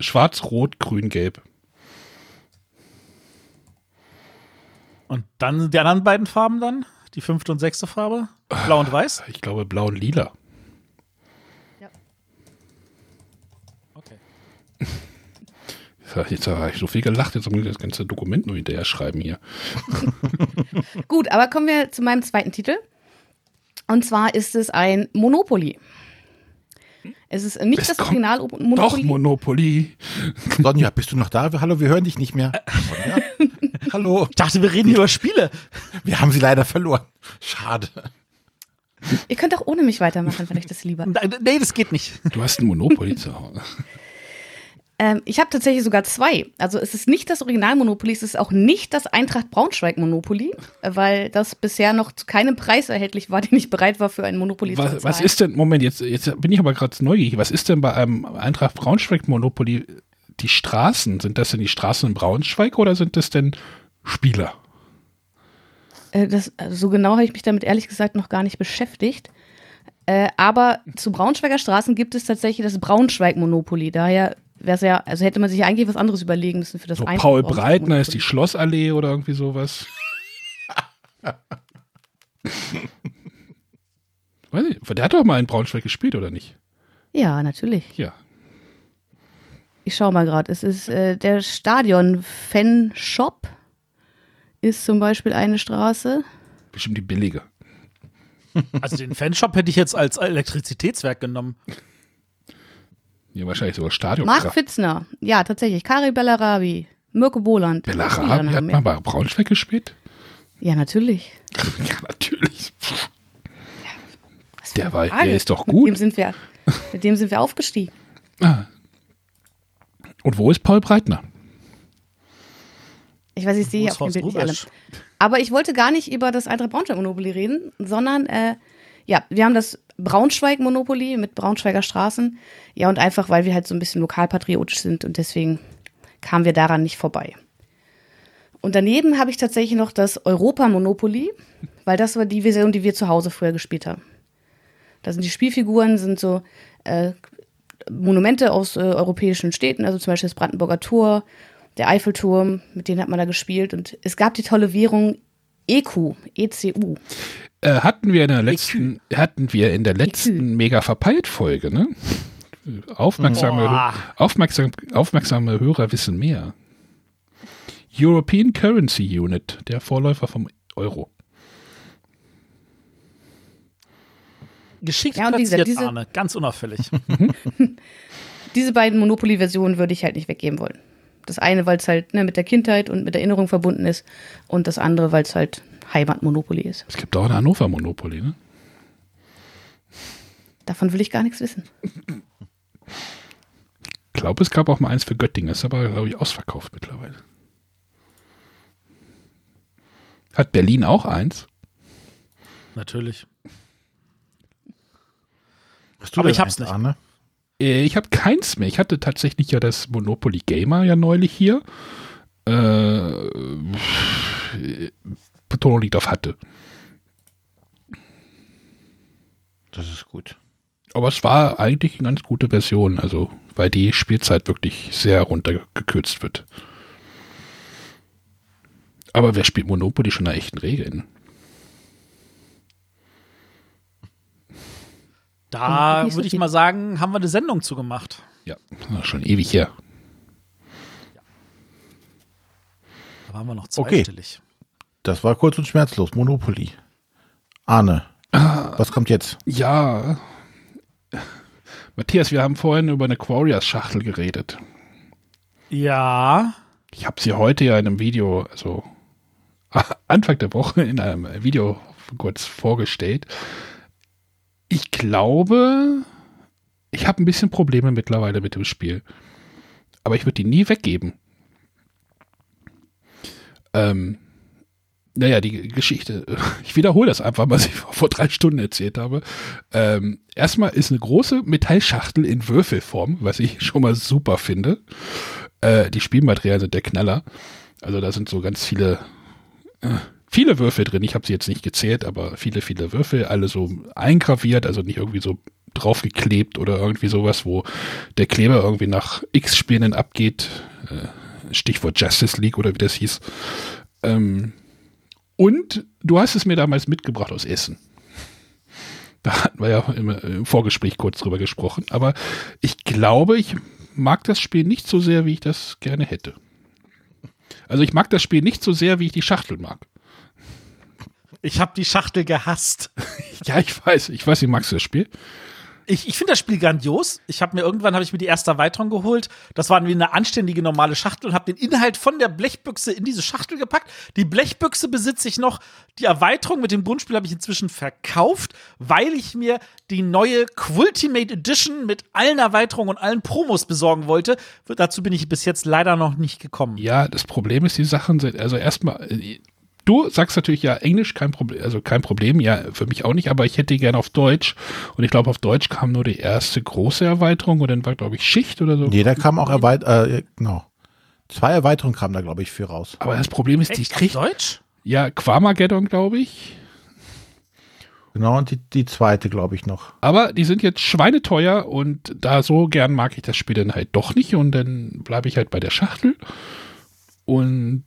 schwarz, rot, grün, gelb. Und dann die anderen beiden Farben dann? Die fünfte und sechste Farbe? Blau und weiß? Ich glaube blau und lila. Okay. *laughs* Jetzt habe ich so viel gelacht, jetzt muss ich das ganze Dokument nur hinterher schreiben hier. *laughs* Gut, aber kommen wir zu meinem zweiten Titel. Und zwar ist es ein Monopoly. Es ist nicht das kommt Original Doch, Monopoly. Monopoly. Sonja, bist du noch da? Hallo, wir hören dich nicht mehr. Sonja? *laughs* Hallo, Ich dachte, wir reden hier über Spiele. wir haben sie leider verloren. Schade. Ihr könnt auch ohne mich weitermachen, wenn euch das lieber. Nein, nee, das geht nicht. Du hast ein Monopoly zu Hause. Ähm, ich habe tatsächlich sogar zwei. Also es ist nicht das Original Monopoly, es ist auch nicht das Eintracht Braunschweig Monopoly, weil das bisher noch zu keinem Preis erhältlich war, *laughs* den ich bereit war für ein Monopoly zu Was, bezahlen. was ist denn, Moment, jetzt, jetzt bin ich aber gerade neugierig. Was ist denn bei einem Eintracht Braunschweig Monopoly die Straßen? Sind das denn die Straßen in Braunschweig oder sind das denn Spieler? Äh, das, also so genau habe ich mich damit ehrlich gesagt noch gar nicht beschäftigt. Äh, aber zu Braunschweiger Straßen gibt es tatsächlich das Braunschweig-Monopoly. Daher wäre es ja, also hätte man sich eigentlich was anderes überlegen müssen für das So Paul Breitner ist die. Schlossallee oder irgendwie sowas. *laughs* Weiß ich, der hat doch mal in Braunschweig gespielt, oder nicht? Ja, natürlich. Ja. Ich schau mal gerade. Es ist äh, der Stadion-Fan-Shop ist zum Beispiel eine Straße. Bestimmt die billige. Also den Fanshop hätte ich jetzt als Elektrizitätswerk genommen. Ja, wahrscheinlich sogar Stadion. Marc Fitzner. Ja, tatsächlich. Kari Bellarabi. Mirko Boland. Bellarabi Ja, hat mal bei Braunschweig gespielt? *laughs* Ja, natürlich. Ja, natürlich. Für Der, war, der ist doch Mit dem gut. sind wir, mit dem sind wir aufgestiegen. Und wo ist Paul Breitner? Ich weiß, ich sehe auf dem Bild nicht alle. Aber ich wollte gar nicht über das Eintracht Braunschweig Monopoly reden, sondern äh, ja, wir haben das Braunschweig Monopoly mit Braunschweiger Straßen. Ja, und einfach, weil wir halt so ein bisschen lokalpatriotisch sind und deswegen kamen wir daran nicht vorbei. Und daneben habe ich tatsächlich noch das Europa Monopoly, weil das war die Version, die wir zu Hause früher gespielt haben. Da sind die Spielfiguren, sind so äh, Monumente aus äh, europäischen Städten, also zum Beispiel das Brandenburger Tor, der Eiffelturm, mit denen hat man da gespielt. Und es gab die tolle Währung E EQ, ECU. Äh, hatten wir in der letzten, hatten wir in der letzten mega verpeilt Folge, ne? Aufmerksame, aufmerksam, aufmerksame Hörer wissen mehr. European Currency Unit, der Vorläufer vom Euro. Geschickt Ja, und platziert, diese- Arne. Ganz unauffällig. *laughs* Diese beiden Monopoly-Versionen würde ich halt nicht weggeben wollen. Das eine, weil es halt ne, mit der Kindheit und mit Erinnerung verbunden ist. Und das andere, weil es halt Heimatmonopoly ist. Es gibt auch ein Hannover Monopoly, ne? Davon will ich gar nichts wissen. Ich glaube, es gab auch mal eins für Göttingen, ist aber, glaube ich, ausverkauft mittlerweile. Hat Berlin auch eins? Natürlich. Hast du Aber ich hab's nicht. Arne? Äh, Ich habe keins mehr. Ich hatte tatsächlich ja das Monopoly Gamer ja neulich hier. Äh, Betonung liegt auf hatte. Das ist gut. Aber es war eigentlich eine ganz gute Version, also weil die Spielzeit wirklich sehr runtergekürzt wird. Aber wer spielt Monopoly schon nach echten Regeln? Da würde ich mal sagen, haben wir eine Sendung zugemacht. Ja, schon ewig her. Da waren wir noch Okay. zweistellig. Das war kurz und schmerzlos. Monopoly. Arne, was kommt jetzt? Ja. Matthias, wir haben vorhin über eine Quarriors-Schachtel geredet. Ja. Ich habe sie heute ja in einem Video, also *laughs* Anfang der Woche in einem Video kurz vorgestellt. Ich glaube, ich habe ein bisschen Probleme mittlerweile mit dem Spiel. Aber ich würde die nie weggeben. Ähm, naja, die Geschichte, *laughs* ich wiederhole das einfach, was ich vor drei Stunden erzählt habe. Ähm, erstmal ist eine große Metallschachtel in Würfelform, was ich schon mal super finde. Äh, die Spielmaterialien sind der Knaller. Also da sind so ganz viele, äh, viele Würfel drin. Ich habe sie jetzt nicht gezählt, aber viele, viele Würfel, alle so eingraviert, also nicht irgendwie so draufgeklebt oder irgendwie sowas, wo der Kleber irgendwie nach X Spielen abgeht. Äh, Stichwort Justice League oder wie das hieß. Ähm, und du hast es mir damals mitgebracht aus Essen. Da hatten wir ja im, Vorgespräch kurz drüber gesprochen. Aber ich glaube, ich mag das Spiel nicht so sehr, wie ich das gerne hätte. Also ich mag das Spiel nicht so sehr, wie ich die Schachtel mag. Ich habe die Schachtel gehasst. *laughs* ja, ich weiß. Ich weiß, wie magst du das Spiel? ich, ich finde das Spiel grandios. Ich habe mir irgendwann habe ich mir die erste Erweiterung geholt. Das war wie eine anständige normale Schachtel und habe den Inhalt von der Blechbüchse in diese Schachtel gepackt. Die Blechbüchse besitze ich noch. Die Erweiterung mit dem Grundspiel habe ich inzwischen verkauft, weil ich mir die neue Quultimate Edition mit allen Erweiterungen und allen Promos besorgen wollte. Dazu bin ich bis jetzt leider noch nicht gekommen. Ja, das Problem ist, die Sachen sind also erstmal Du sagst natürlich ja Englisch kein Problem, also kein Problem, ja für mich auch nicht, aber ich hätte gerne auf Deutsch und ich glaube auf Deutsch kam nur die erste große Erweiterung und dann war glaube ich Schicht oder so. Nee, da kam auch Erweiterung, äh, genau. Zwei Erweiterungen kamen da glaube ich für raus. Aber das Problem ist, Echt? die kriegt Deutsch? Ja, Quamageddon glaube ich. Genau, und die, die zweite, glaube ich, noch. Aber die sind jetzt schweineteuer und da so gern mag ich das Spiel dann halt doch nicht und dann bleibe ich halt bei der Schachtel. Und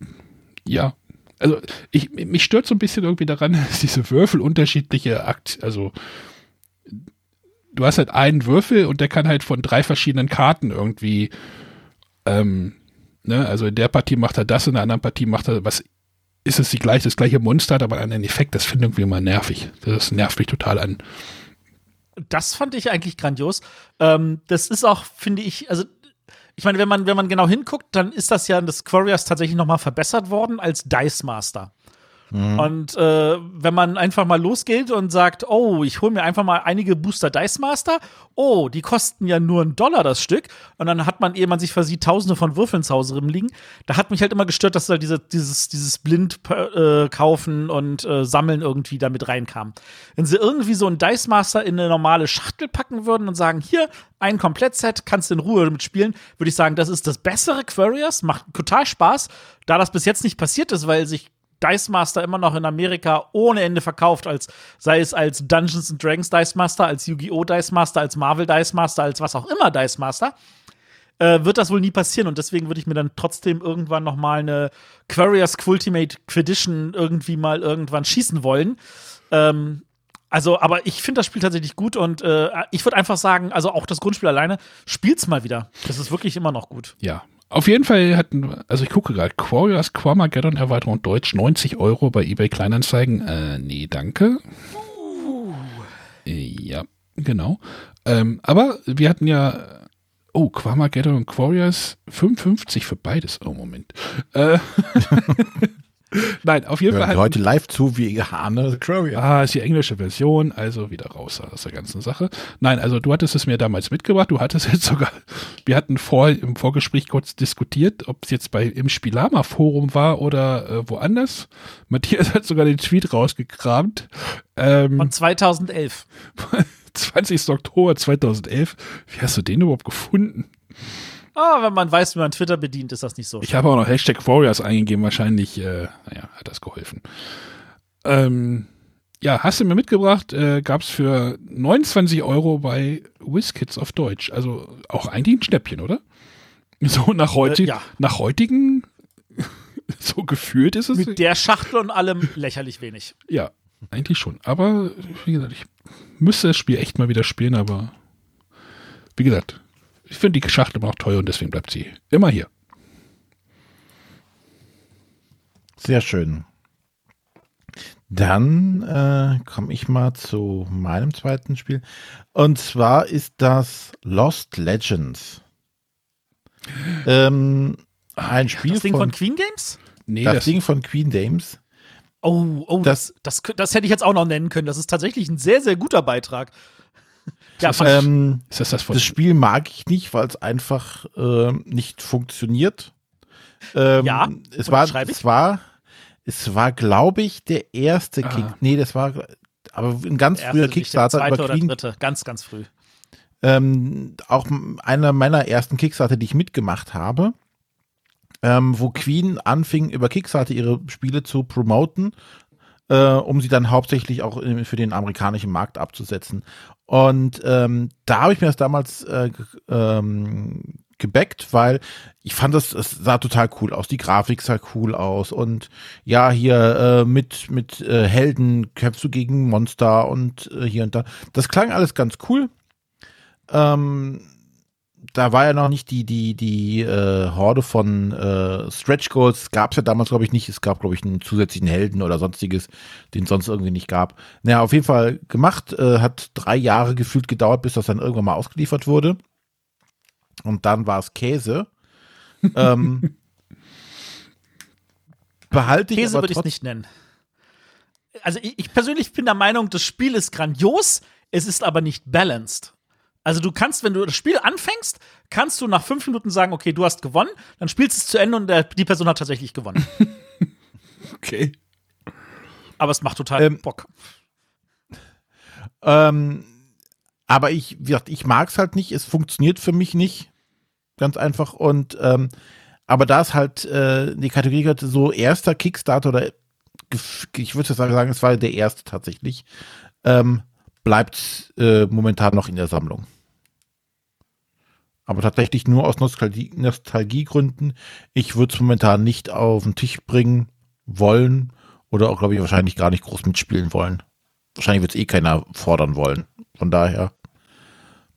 ja, also ich, mich stört so ein bisschen irgendwie daran, *laughs* dass diese Würfel unterschiedliche Akt, also du hast halt einen Würfel und der kann halt von drei verschiedenen Karten irgendwie, ähm, ne, also in der Partie macht er das, in der anderen Partie macht er was, ist es die gleiche, das gleiche Monster, hat aber einen Effekt, das finde ich irgendwie immer nervig. Das nervt mich total an. Das fand ich eigentlich grandios. Ähm, das ist auch, finde ich, also ich meine, wenn man, wenn man genau hinguckt, dann ist das ja in des Quarriors tatsächlich noch mal verbessert worden als Dice Master. Mhm. Und äh, wenn man einfach mal losgeht und sagt, oh, ich hole mir einfach mal einige Booster Dice Master, oh, die kosten ja nur einen Dollar das Stück. Und dann hat man, ehe man sich versieht, tausende von Würfeln zu Hause rumliegen. Da hat mich halt immer gestört, dass da diese, dieses, dieses blind äh, kaufen und äh, sammeln irgendwie damit reinkam. Wenn sie irgendwie so einen Dice Master in eine normale Schachtel packen würden und sagen, hier, ein Komplettset, kannst du in Ruhe damit spielen, würde ich sagen, das ist das bessere Quarius, macht total Spaß. Da das bis jetzt nicht passiert ist, weil sich Dice Master immer noch in Amerika ohne Ende verkauft, als sei es als Dungeons and Dragons Dice Master, als Yu-Gi-Oh! Dice Master, als Marvel Dice Master, als was auch immer Dice Master, äh, wird das wohl nie passieren und deswegen würde ich mir dann trotzdem irgendwann noch mal eine Quarius Ultimate Quedition irgendwie mal irgendwann schießen wollen. Ähm, also, aber ich finde das Spiel tatsächlich gut und äh, ich würde einfach sagen, also auch das Grundspiel alleine, spielt's mal wieder. Das ist wirklich immer noch gut. Ja, auf jeden Fall hatten, also ich gucke gerade, Quarriors Quamageddon Erweiterung Deutsch 90 Euro bei eBay Kleinanzeigen. Äh, nee, danke. Uh. Ja, genau. Ähm, aber wir hatten ja, oh, Quamageddon und Quarriors 55 für beides. Oh, Moment. Äh, *laughs* *laughs* Nein, auf jeden Fall. heute live zu wie Hane Crowier. Ah, ist die englische Version, also wieder raus aus der ganzen Sache. Nein, also du hattest es mir damals mitgebracht, du hattest *laughs* jetzt sogar, wir hatten vor, im Vorgespräch kurz diskutiert, ob es jetzt bei im Spielama Forum war oder äh, woanders. Matthias hat sogar den Tweet rausgekramt. Ähm, Von 2011. 20. *laughs* Oktober 2011. Wie hast du den überhaupt gefunden? Ah, wenn man weiß, wie man Twitter bedient, ist das nicht so. Ich habe auch noch Hashtag Warriors eingegeben, wahrscheinlich, äh, naja, hat das geholfen. Ähm, ja, hast du mir mitgebracht, äh, gab es für 29 Euro bei WizKids auf Deutsch. Also auch eigentlich ein Schnäppchen, oder? *laughs* So nach, heute, äh, ja. nach heutigen, *laughs* so gefühlt ist es. Mit der Schachtel und allem *laughs* lächerlich wenig. Ja, eigentlich schon. Aber wie gesagt, ich müsste das Spiel echt mal wieder spielen, aber wie gesagt, ich finde die Schachtel immer noch teuer und deswegen bleibt sie immer hier. Sehr schön. Dann äh, komme ich mal zu meinem zweiten Spiel. Und zwar ist das Lost Legends. Ähm, ein Spiel das Ding von, von Queen Games? Nee, das, das Ding von Queen Games. Oh, oh, das, das, das, das hätte ich jetzt auch noch nennen können. Das ist tatsächlich ein sehr, sehr guter Beitrag. Ja, das, ähm, ist das, das, das Spiel mag ich nicht, weil es einfach äh, nicht funktioniert. Ähm, ja, es war, es war, Es war, glaube ich, der erste Ah. Kick. Nee, das war aber ein ganz Der früher nicht der Kickstarter zweite oder Queen. dritte, ganz, ganz früh. Ähm, auch einer meiner ersten Kickstarter, die ich mitgemacht habe, ähm, wo Queen anfing, über Kickstarter ihre Spiele zu promoten, äh, um sie dann hauptsächlich auch für den amerikanischen Markt abzusetzen. Und ähm, da habe ich mir das damals äh, ähm, gebackt, weil ich fand das, es sah total cool aus. Die Grafik sah cool aus und ja, hier äh, mit, mit äh, Helden kämpfst du gegen Monster und äh, hier und da. Das klang alles ganz cool. Ähm, da war ja noch nicht die, die, die äh, Horde von äh, Stretch Goals, gab es ja damals, glaube ich, nicht. Es gab, glaube ich, einen zusätzlichen Helden oder sonstiges, den es sonst irgendwie nicht gab. Naja, auf jeden Fall gemacht, äh, hat drei Jahre gefühlt gedauert, bis das dann irgendwann mal ausgeliefert wurde. Und dann war es Käse. *laughs* ähm, behalte ich Käse aber würde ich es nicht nennen. Also ich, ich persönlich bin der Meinung, das Spiel ist grandios, es ist aber nicht balanced. Also du kannst, wenn du das Spiel anfängst, kannst du nach fünf Minuten sagen, okay, du hast gewonnen, dann spielst du es zu Ende und der, die Person hat tatsächlich gewonnen. *laughs* Okay. aber es macht total Ähm, Bock. Ähm, aber ich, wie gesagt, ich mag es halt nicht. Es funktioniert für mich nicht. Ganz einfach. Und ähm, aber da es halt äh, die Kategorie gehört, so erster Kickstarter oder ich würde sagen, es war der erste tatsächlich, ähm, bleibt äh, momentan noch in der Sammlung. Aber tatsächlich nur aus Nostalgie, Nostalgiegründen. Ich würde es momentan nicht auf den Tisch bringen wollen oder auch, glaube ich, wahrscheinlich gar nicht groß mitspielen wollen. Wahrscheinlich wird es eh keiner fordern wollen. Von daher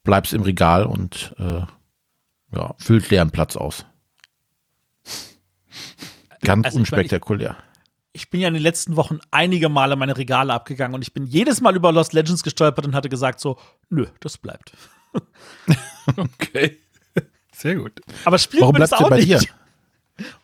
bleibt es im Regal und äh, ja, füllt leeren Platz aus. Ganz Also ich meine, unspektakulär. Ich bin ja in den letzten Wochen einige Male meine Regale abgegangen und ich bin jedes Mal über Lost Legends gestolpert und hatte gesagt so, nö, das bleibt. *laughs* Okay. Sehr gut. Aber spielen Warum wir das auch bei nicht. dir?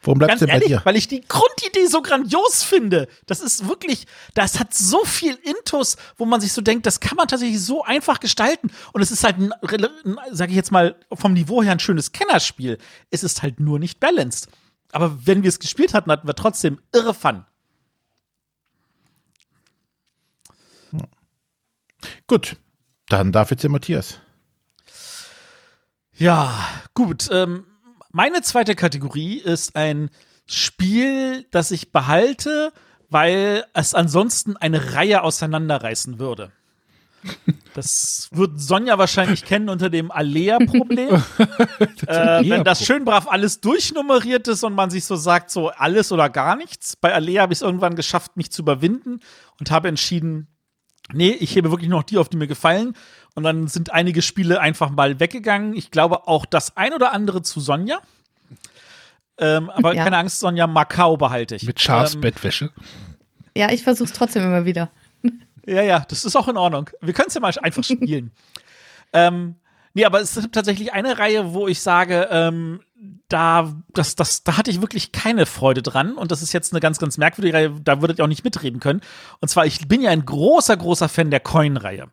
Warum bleibst Ganz du bei ehrlich, dir? weil ich die Grundidee so grandios finde. Das ist wirklich, das hat so viel Intus, wo man sich so denkt, das kann man tatsächlich so einfach gestalten. Und es ist halt, ein, ein, sag ich jetzt mal, vom Niveau her ein schönes Kennerspiel. Es ist halt nur nicht balanced. Aber wenn wir es gespielt hatten, hatten wir trotzdem irre Fun. Gut, dann darf jetzt der Matthias. Ja, gut. Ähm, meine zweite Kategorie ist ein Spiel, das ich behalte, weil es ansonsten eine Reihe auseinanderreißen würde. Das wird Sonja wahrscheinlich kennen unter dem Alea-Problem. *laughs* äh, wenn das schön brav alles durchnummeriert ist und man sich so sagt, so alles oder gar nichts. Bei Alea habe ich es irgendwann geschafft, mich zu überwinden und habe entschieden, nee, ich hebe wirklich noch die auf, die mir gefallen. Und dann sind einige Spiele einfach mal weggegangen. Ich glaube auch das ein oder andere zu Sonja. Ähm, aber Ja. keine Angst, Sonja, Macau behalte ich. Mit Charles ähm, Bettwäsche. Ja, ich versuche es trotzdem immer wieder. *laughs* Ja, ja, das ist auch in Ordnung. Wir können es ja mal einfach spielen. *laughs* ähm, nee, aber es gibt tatsächlich eine Reihe, wo ich sage, ähm, da, das, das, da hatte ich wirklich keine Freude dran. Und das ist jetzt eine ganz, ganz merkwürdige Reihe, da würdet ihr auch nicht mitreden können. Und zwar, ich bin ja ein großer, großer Fan der Coin-Reihe.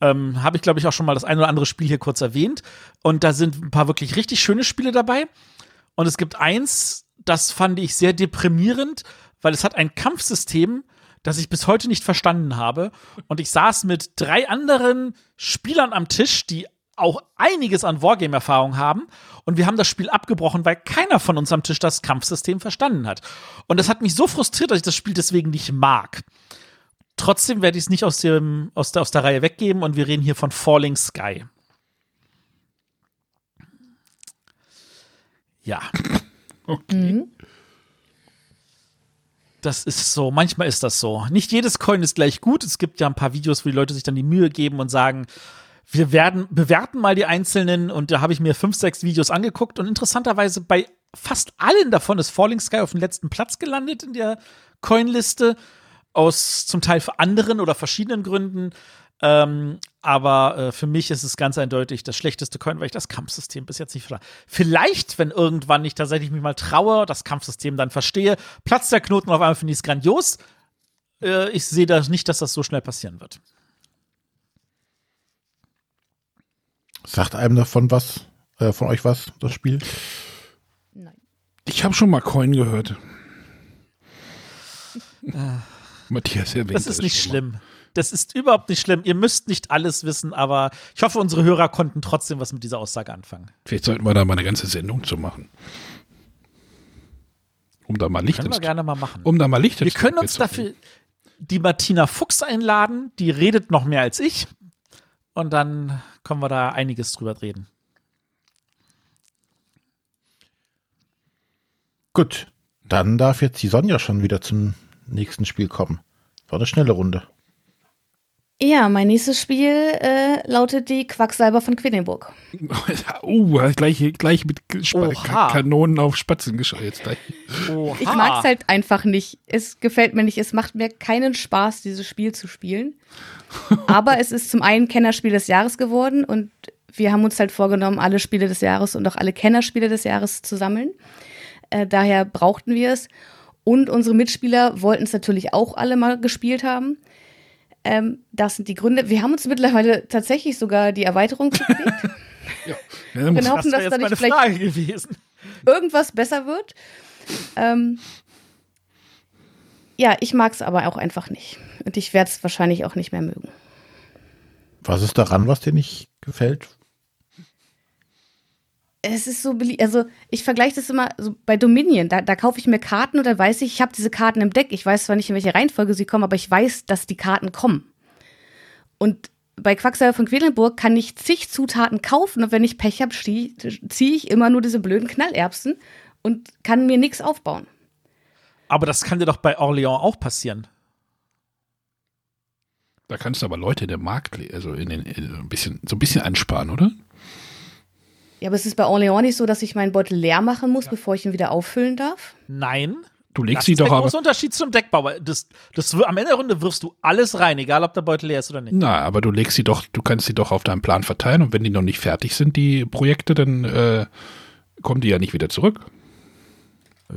Ähm, Habe ich, glaube ich, auch schon mal das ein oder andere Spiel hier kurz erwähnt. Und da sind ein paar wirklich richtig schöne Spiele dabei. Und es gibt eins, das fand ich sehr deprimierend, weil es hat ein Kampfsystem, das ich bis heute nicht verstanden habe. Und ich saß mit drei anderen Spielern am Tisch, die auch einiges an Wargame-Erfahrung haben. Und wir haben das Spiel abgebrochen, weil keiner von uns am Tisch das Kampfsystem verstanden hat. Und das hat mich so frustriert, dass ich das Spiel deswegen nicht mag. Trotzdem werde ich es nicht aus, dem, aus, der, aus der Reihe weggeben und wir reden hier von Falling Sky. Ja. *laughs* Mhm. Das ist so, manchmal ist das so. Nicht jedes Coin ist gleich gut. Es gibt ja ein paar Videos, wo die Leute sich dann die Mühe geben und sagen, wir werden bewerten mal die einzelnen und da habe ich mir fünf, sechs Videos angeguckt und interessanterweise bei fast allen davon ist Falling Sky auf den letzten Platz gelandet in der Coinliste aus zum Teil für anderen oder verschiedenen Gründen. Ähm, aber äh, für mich ist es ganz eindeutig das schlechteste Coin, weil ich das Kampfsystem bis jetzt nicht verstehe. Vielleicht, wenn irgendwann ich tatsächlich mich mal traue, das Kampfsystem dann verstehe, platzt der Knoten auf einmal finde ich es grandios. Äh, ich sehe da nicht, dass das so schnell passieren wird. Sagt einem davon was, äh, von euch was, das Spiel? Nein. Ich habe schon mal Coin gehört. Matthias erwähnt Das ist nicht mal. schlimm. Das ist überhaupt nicht schlimm. Ihr müsst nicht alles wissen, aber ich hoffe, unsere Hörer konnten trotzdem was mit dieser Aussage anfangen. Vielleicht sollten wir da mal eine ganze Sendung zu machen. Um da mal Licht Können wir gerne mal machen. um da mal Licht Wir können uns dafür die Martina Fuchs einladen. Die redet noch mehr als ich. Und dann können wir da einiges drüber reden. Gut, dann darf jetzt die Sonja schon wieder zum nächsten Spiel kommen. War eine schnelle Runde. Ja, mein nächstes Spiel äh, lautet die Quacksalber von Quedlinburg. *laughs* Uh, gleich, gleich mit Sp Oha. Ka Kanonen auf Spatzen. Oha. Ich mag es halt einfach nicht. Es gefällt mir nicht. Es macht mir keinen Spaß, dieses Spiel zu spielen. *laughs* Aber es ist zum einen Kennerspiel des Jahres geworden und wir haben uns halt vorgenommen, alle Spiele des Jahres und auch alle Kennerspiele des Jahres zu sammeln. Äh, daher brauchten wir es. Und unsere Mitspieler wollten es natürlich auch alle mal gespielt haben. Ähm, das sind die Gründe. Wir haben uns mittlerweile tatsächlich sogar die Erweiterung gekriegt. *laughs* Ja, Genau. Das hoffen, wäre dass jetzt da nicht meine vielleicht- Frage gewesen. irgendwas besser wird. Ähm, ja, ich mag es aber auch einfach nicht. Und ich werde es wahrscheinlich auch nicht mehr mögen. Was ist daran, was dir nicht gefällt? Es ist so beliebt. Also, ich vergleiche das immer so bei Dominion. Da, da kaufe ich mir Karten und dann weiß ich, ich habe diese Karten im Deck. Ich weiß zwar nicht, in welche Reihenfolge sie kommen, aber ich weiß, dass die Karten kommen. Und bei Quacksalber von Quedlinburg kann ich zig Zutaten kaufen und wenn ich Pech habe, ziehe ich immer nur diese blöden Knallerbsen und kann mir nichts aufbauen. Aber das kann dir doch bei Orléans auch passieren. Da kannst du aber Leute in der Markt, also in den, in ein bisschen, so ein bisschen ansparen, oder? Ja, aber es ist bei Orléans nicht so, dass ich meinen Beutel leer machen muss, bevor ich ihn wieder auffüllen darf. Nein. Du legst Das sie ist doch der große Unterschied zum Deckbauer. Das, das, am Ende der Runde wirfst du alles rein, egal ob der Beutel leer ist oder nicht. Na, aber du legst sie doch, du kannst sie doch auf deinem Plan verteilen und wenn die noch nicht fertig sind, die Projekte, dann äh, kommen die ja nicht wieder zurück.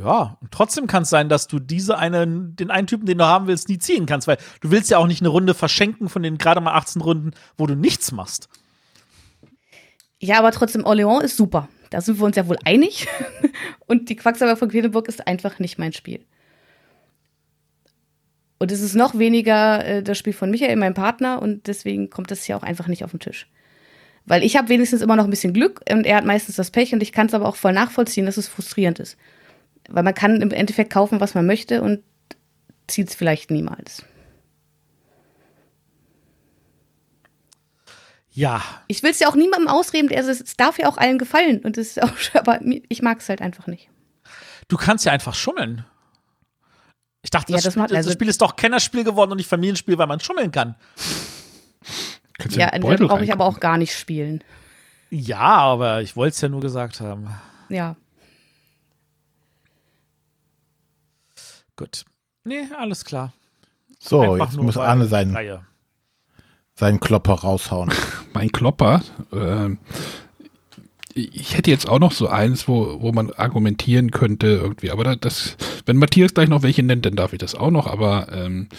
Ja, und trotzdem kann es sein, dass du diese einen, den einen Typen, den du haben willst, nie ziehen kannst, weil du willst ja auch nicht eine Runde verschenken von den gerade mal 18 Runden, wo du nichts machst. Ja, aber trotzdem, Orléans ist super. Da sind wir uns ja wohl einig. *laughs* Und die Quacksalber von Quedlinburg ist einfach nicht mein Spiel. Und es ist noch weniger äh, das Spiel von Michael, meinem Partner, und deswegen kommt das hier auch einfach nicht auf den Tisch. Weil ich habe wenigstens immer noch ein bisschen Glück und er hat meistens das Pech und ich kann es aber auch voll nachvollziehen, dass es frustrierend ist. Weil man kann im Endeffekt kaufen, was man möchte und zieht es vielleicht niemals. Ja, Ich will es ja auch niemandem ausreden, also es darf ja auch allen gefallen. Und das ist auch, *laughs* aber ich mag es halt einfach nicht. du kannst ja einfach schummeln. Ich dachte, Ja, das, das Spiel, macht- also- das Spiel ist doch Kennerspiel geworden und nicht Familienspiel, weil man schummeln kann. Kannst Ja, in den dann Beutel brauche ich aber auch gar nicht spielen. Ja, aber ich wollte es ja nur gesagt haben. Ja. Gut. Nee, alles klar. So, Einfach jetzt muss Arne seinen, Reihe. Seinen Klopper raushauen. *laughs* Mein Klopper. ähm, ich hätte jetzt auch noch so eins, wo, wo man argumentieren könnte irgendwie, aber da- das, wenn Matthias gleich noch welche nennt, dann darf ich das auch noch, aber ähm,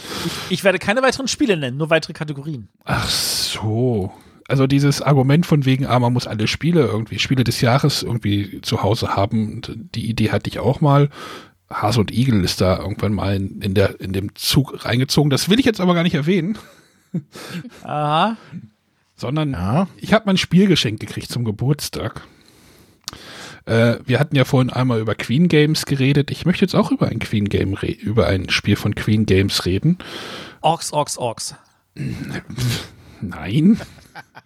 Ich werde keine weiteren Spiele nennen, nur weitere Kategorien. ach so. Also dieses Argument von wegen, ah, man muss alle Spiele irgendwie, Spiele des Jahres irgendwie zu Hause haben, die Idee hatte ich auch mal. Hase und Igel ist da irgendwann mal in, in, der, in dem Zug reingezogen. Das will ich jetzt aber gar nicht erwähnen, *laughs* Aha. sondern Ja, Ich habe mein Spiel geschenkt gekriegt zum Geburtstag. Äh, wir hatten ja vorhin einmal über Queen Games geredet. Ich möchte jetzt auch über ein Queen Game re- über ein Spiel von Queen Games reden. Orks, Orks, Orks. Nein.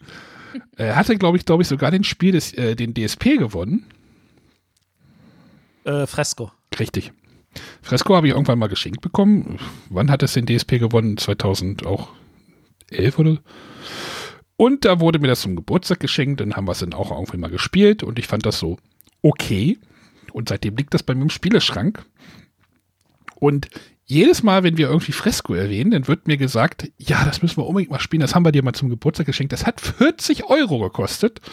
*laughs* er hatte, glaube ich, glaube ich, sogar den Spiel des, äh, den DSP gewonnen. Äh, Fresco. Richtig. Fresco habe ich irgendwann mal geschenkt bekommen. Wann hat es den DSP gewonnen? 2000 auch 11 oder? Und da wurde mir das zum Geburtstag geschenkt. Dann haben wir es dann auch irgendwann mal gespielt und ich fand das so okay. Und seitdem liegt das bei mir im Spieleschrank. Und jedes Mal, wenn wir irgendwie Fresco erwähnen, dann wird mir gesagt, ja, das müssen wir unbedingt mal spielen. Das haben wir dir mal zum Geburtstag geschenkt. Das hat 40 Euro gekostet. *laughs*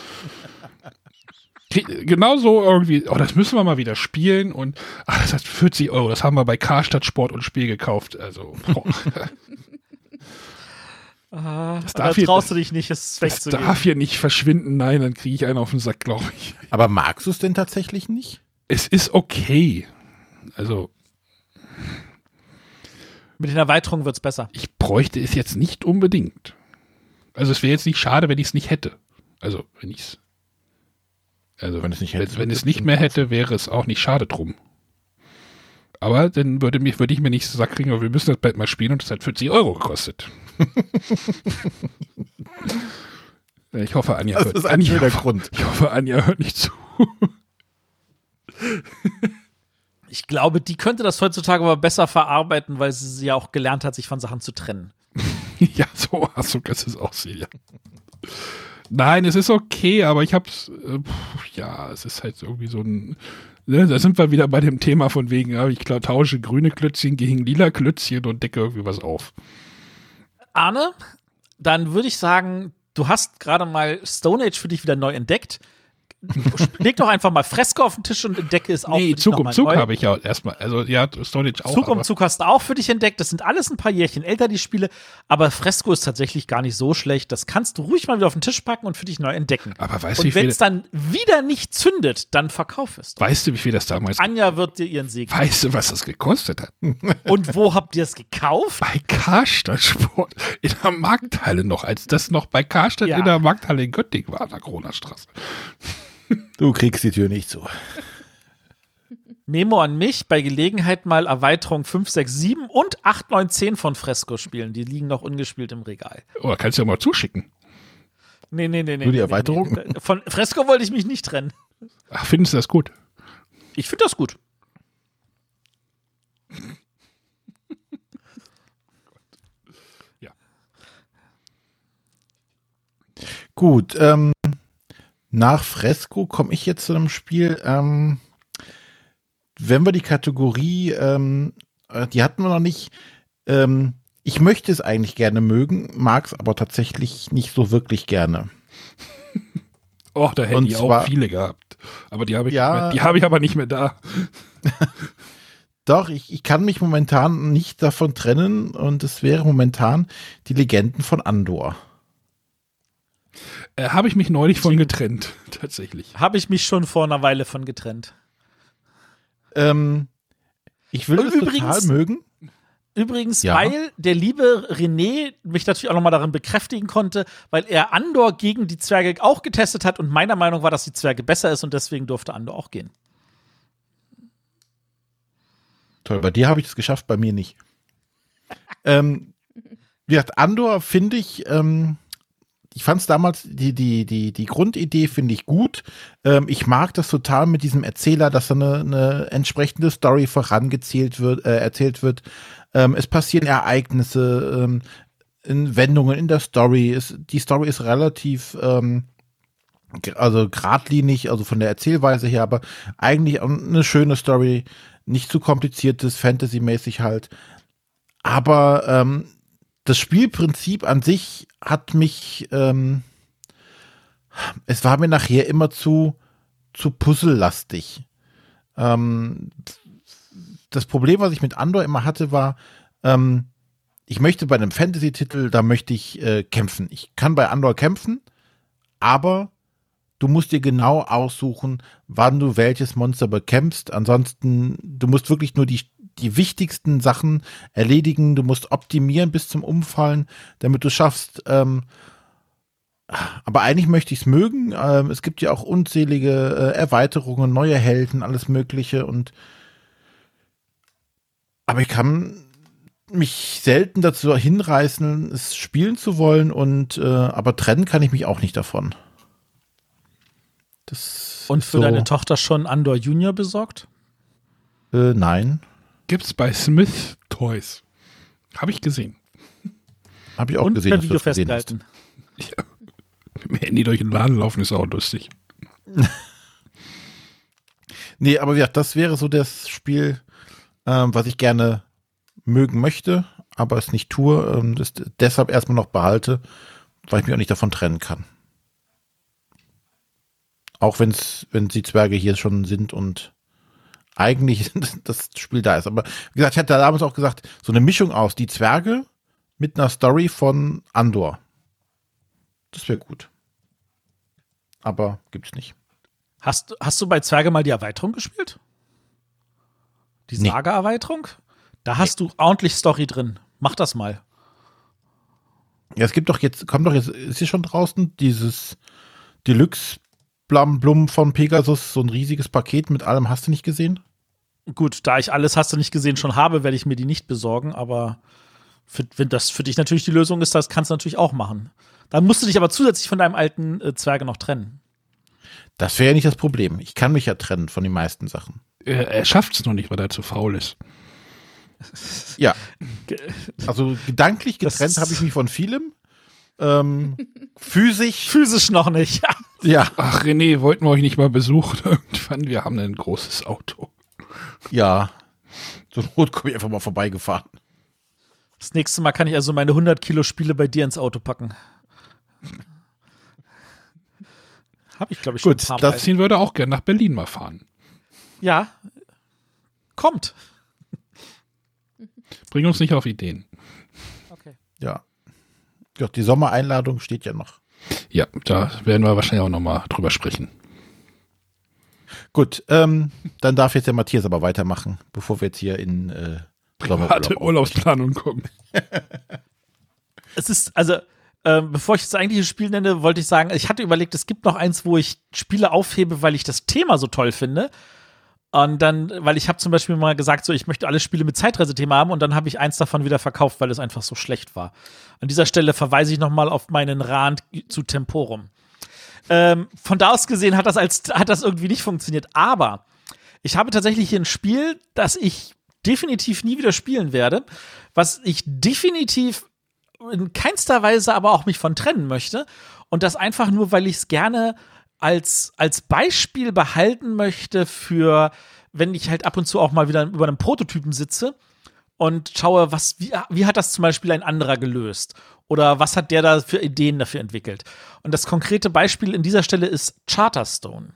Genau so irgendwie, oh, das müssen wir mal wieder spielen und ach, das hat 40 Euro, das haben wir bei Karstadt Sport und Spiel gekauft. Also, *laughs* boah, Das darf da hier- traust du dich nicht, es das wegzugeben. darf hier nicht verschwinden. Nein, dann kriege ich einen auf den Sack, glaube ich. aber magst du es denn tatsächlich nicht? Es ist okay. Also, Mit den Erweiterungen wird's besser. Ich bräuchte es jetzt nicht unbedingt. Also es wäre jetzt nicht schade, wenn ich es nicht hätte. Also wenn ich es. Also Wenn es nicht wenn, hätte, wenn wird es es nicht mehr hätte, wäre es auch nicht schade drum. Aber dann würde, mich, würde ich mir nicht so sagen kriegen, aber wir müssen das bald mal spielen und das hat 40 Euro gekostet. *laughs* ich hoffe, Anja Das hört, ist ein Anja, Grund. Ich hoffe, Anja hört nicht zu. *laughs* Ich glaube, die könnte das heutzutage aber besser verarbeiten, weil sie ja auch gelernt hat, sich von Sachen zu trennen. *laughs* Ja, so, so kannst du es auch sehen, ja. Nein, es ist okay, aber ich hab's, äh, pf, ja, es ist halt irgendwie so ein, ne, da sind wir wieder bei dem Thema von wegen, ja, ich klar, tausche grüne Klötzchen gegen lila Klötzchen und decke irgendwie was auf. Arne, dann würde ich sagen, du hast gerade mal Stone Age für dich wieder neu entdeckt. *laughs* Leg doch einfach mal Fresco auf den Tisch und entdecke es auch. nee, Zug um Zug habe ich ja erstmal, also ja, Stone Age auch. Zug um Zug hast du auch für dich entdeckt. Das sind alles ein paar Jährchen älter, die Spiele. Aber Fresco ist tatsächlich gar nicht so schlecht. Das kannst du ruhig mal wieder auf den Tisch packen und für dich neu entdecken. Aber weißt du, wie und wenn viel, es dann wieder nicht zündet, dann verkauf es. doch. weißt du, wie viel das damals, Anja wird dir ihren Segen. weißt du, was das gekostet hat? *laughs* Und wo habt ihr es gekauft? Bei Karstadt Sport, in der Markthalle noch, als das noch bei Karstadt Ja. in der Markthalle in Göttingen war, an der Kronerstraße. Du kriegst die Tür nicht zu. Memo an mich, bei Gelegenheit mal Erweiterung 5, 6, 7 und 8, 9, 10 von Fresco spielen. Die liegen noch ungespielt im Regal. Oder kannst du ja mal zuschicken. Nee, nee, nee, nee. Nur die nee, Erweiterung? Nee, nee. Von Fresco wollte ich mich nicht trennen. Ach, findest du das gut? Ich finde das gut. Gut, ähm, nach Fresco komme ich jetzt zu einem Spiel. Ähm, wenn wir die Kategorie, ähm, äh, die hatten wir noch nicht. Ähm, ich möchte es eigentlich gerne mögen, mag es aber tatsächlich nicht so wirklich gerne. Oh, da hätte ich auch viele gehabt. Aber die habe ich, Ja. mehr- die habe ich aber nicht mehr da. *laughs* Doch, ich, ich kann mich momentan nicht davon trennen und es wäre momentan die Legenden von Andor. Äh, habe ich mich neulich von getrennt, *laughs* tatsächlich. Habe ich mich schon vor einer Weile von getrennt. Ähm, ich will Und es übrigens- total mögen. Übrigens, Ja. weil der liebe René mich natürlich auch nochmal darin bekräftigen konnte, weil er Andor gegen die Zwerge auch getestet hat und meiner Meinung war, dass die Zwerge besser ist und deswegen durfte Andor auch gehen. Toll, bei dir habe ich es geschafft, bei mir nicht. ähm, wie gesagt, Andor finde ich, ähm, ich fand es damals, die, die, die, die Grundidee finde ich gut. Ähm, ich mag das total mit diesem Erzähler, dass da eine, eine entsprechende Story vorangezählt wird, äh, erzählt wird. Ähm, es passieren Ereignisse, ähm, in Wendungen in der Story. Es, die Story ist relativ, ähm, also geradlinig, also von der Erzählweise her, aber eigentlich eine schöne Story, nicht zu kompliziertes, Fantasy-mäßig halt. Aber ähm, das Spielprinzip an sich hat mich, ähm, es war mir nachher immer zu, zu puzzlelastig. Ähm, das Problem, was ich mit Andor immer hatte, war, ähm, ich möchte bei einem Fantasy-Titel, da möchte ich äh, kämpfen. Ich kann bei Andor kämpfen, aber du musst dir genau aussuchen, wann du welches Monster bekämpfst. Ansonsten, du musst wirklich nur die, die wichtigsten Sachen erledigen. Du musst optimieren bis zum Umfallen, damit du schaffst. Ähm, aber eigentlich möchte ich es mögen. Ähm, es gibt ja auch unzählige äh, Erweiterungen, neue Helden, alles Mögliche. Und aber ich kann mich selten dazu hinreißen, es spielen zu wollen. Und äh, aber trennen kann ich mich auch nicht davon. Das Und für so, deine Tochter schon Andor Junior besorgt? Äh, nein, Gibt's bei Smith Toys. Habe ich gesehen. habe ich auch und gesehen. per Video festgehalten. *laughs* Mit dem Handy durch den Laden laufen ist auch lustig. *laughs* Nee, aber ja, das wäre so das Spiel, ähm, was ich gerne mögen möchte, aber es nicht tue. Ähm, das deshalb erstmal noch behalte, weil ich mich auch nicht davon trennen kann. Auch wenn's, wenn die Zwerge hier schon sind und eigentlich *laughs* das Spiel da ist. Aber wie gesagt, ich hatte damals auch gesagt, so eine Mischung aus die Zwerge mit einer Story von Andor. Das wäre gut. Aber gibt's nicht. Hast, hast du bei Zwerge mal die Erweiterung gespielt? Die Nee. Saga-Erweiterung? Da hast du ordentlich Story drin. Mach das mal. Ja, es gibt doch jetzt, kommt doch jetzt, ist hier schon draußen dieses Deluxe Blum von Pegasus, so ein riesiges Paket mit allem, hast du nicht gesehen? Gut, da ich alles hast du nicht gesehen schon habe, werde ich mir die nicht besorgen, aber für, wenn das für dich natürlich die Lösung ist, das kannst du natürlich auch machen. Dann musst du dich aber zusätzlich von deinem alten äh, Zwerge noch trennen. Das wäre ja nicht das Problem. Ich kann mich ja trennen von den meisten Sachen. Er, er schafft es noch nicht, weil er zu faul ist. Ja. Also gedanklich getrennt habe ich mich von vielem. Ähm, physisch, Physisch noch nicht. *laughs* ja, Ach, René, wollten wir euch nicht mal besuchen *laughs* irgendwann? Wir haben ein großes Auto. ja. Zur Not komme ich einfach mal vorbeigefahren. Das nächste Mal kann ich also meine 100 Kilo Spiele bei dir ins Auto packen. Habe ich, glaube ich, schon Gut, ein paar das- Mal. Ziehen würde auch gern nach Berlin mal fahren. Ja. Kommt. Bring uns nicht auf Ideen. Okay. Ja. Ja, die Sommereinladung steht ja noch. Ja, da werden wir wahrscheinlich auch noch mal drüber sprechen. Gut, ähm, dann darf jetzt der Matthias aber weitermachen, bevor wir jetzt hier in äh, Warte, Sommerurlaub Urlaubsplanung kommen. *laughs* Es ist, also, ähm, bevor ich das eigentliche Spiel nenne, wollte ich sagen, ich hatte überlegt, es gibt noch eins, wo ich Spiele aufhebe, weil ich das Thema so toll finde. Und dann, weil ich habe zum Beispiel mal gesagt, so ich möchte alle Spiele mit Zeitreisethema haben und dann habe ich eins davon wieder verkauft, weil es einfach so schlecht war. An dieser Stelle verweise ich noch mal auf meinen Rand zu Temporum. Ähm, von da aus gesehen hat das als hat das irgendwie nicht funktioniert, aber ich habe tatsächlich hier ein Spiel, das ich definitiv nie wieder spielen werde, was ich definitiv in keinster Weise aber auch mich von trennen möchte. Und das einfach nur, weil ich es gerne als, als Beispiel behalten möchte für, wenn ich halt ab und zu auch mal wieder über einem Prototypen sitze und schaue, was, wie, wie hat das zum Beispiel ein anderer gelöst? Oder was hat der da für Ideen dafür entwickelt? Und das konkrete Beispiel in dieser Stelle ist Charterstone.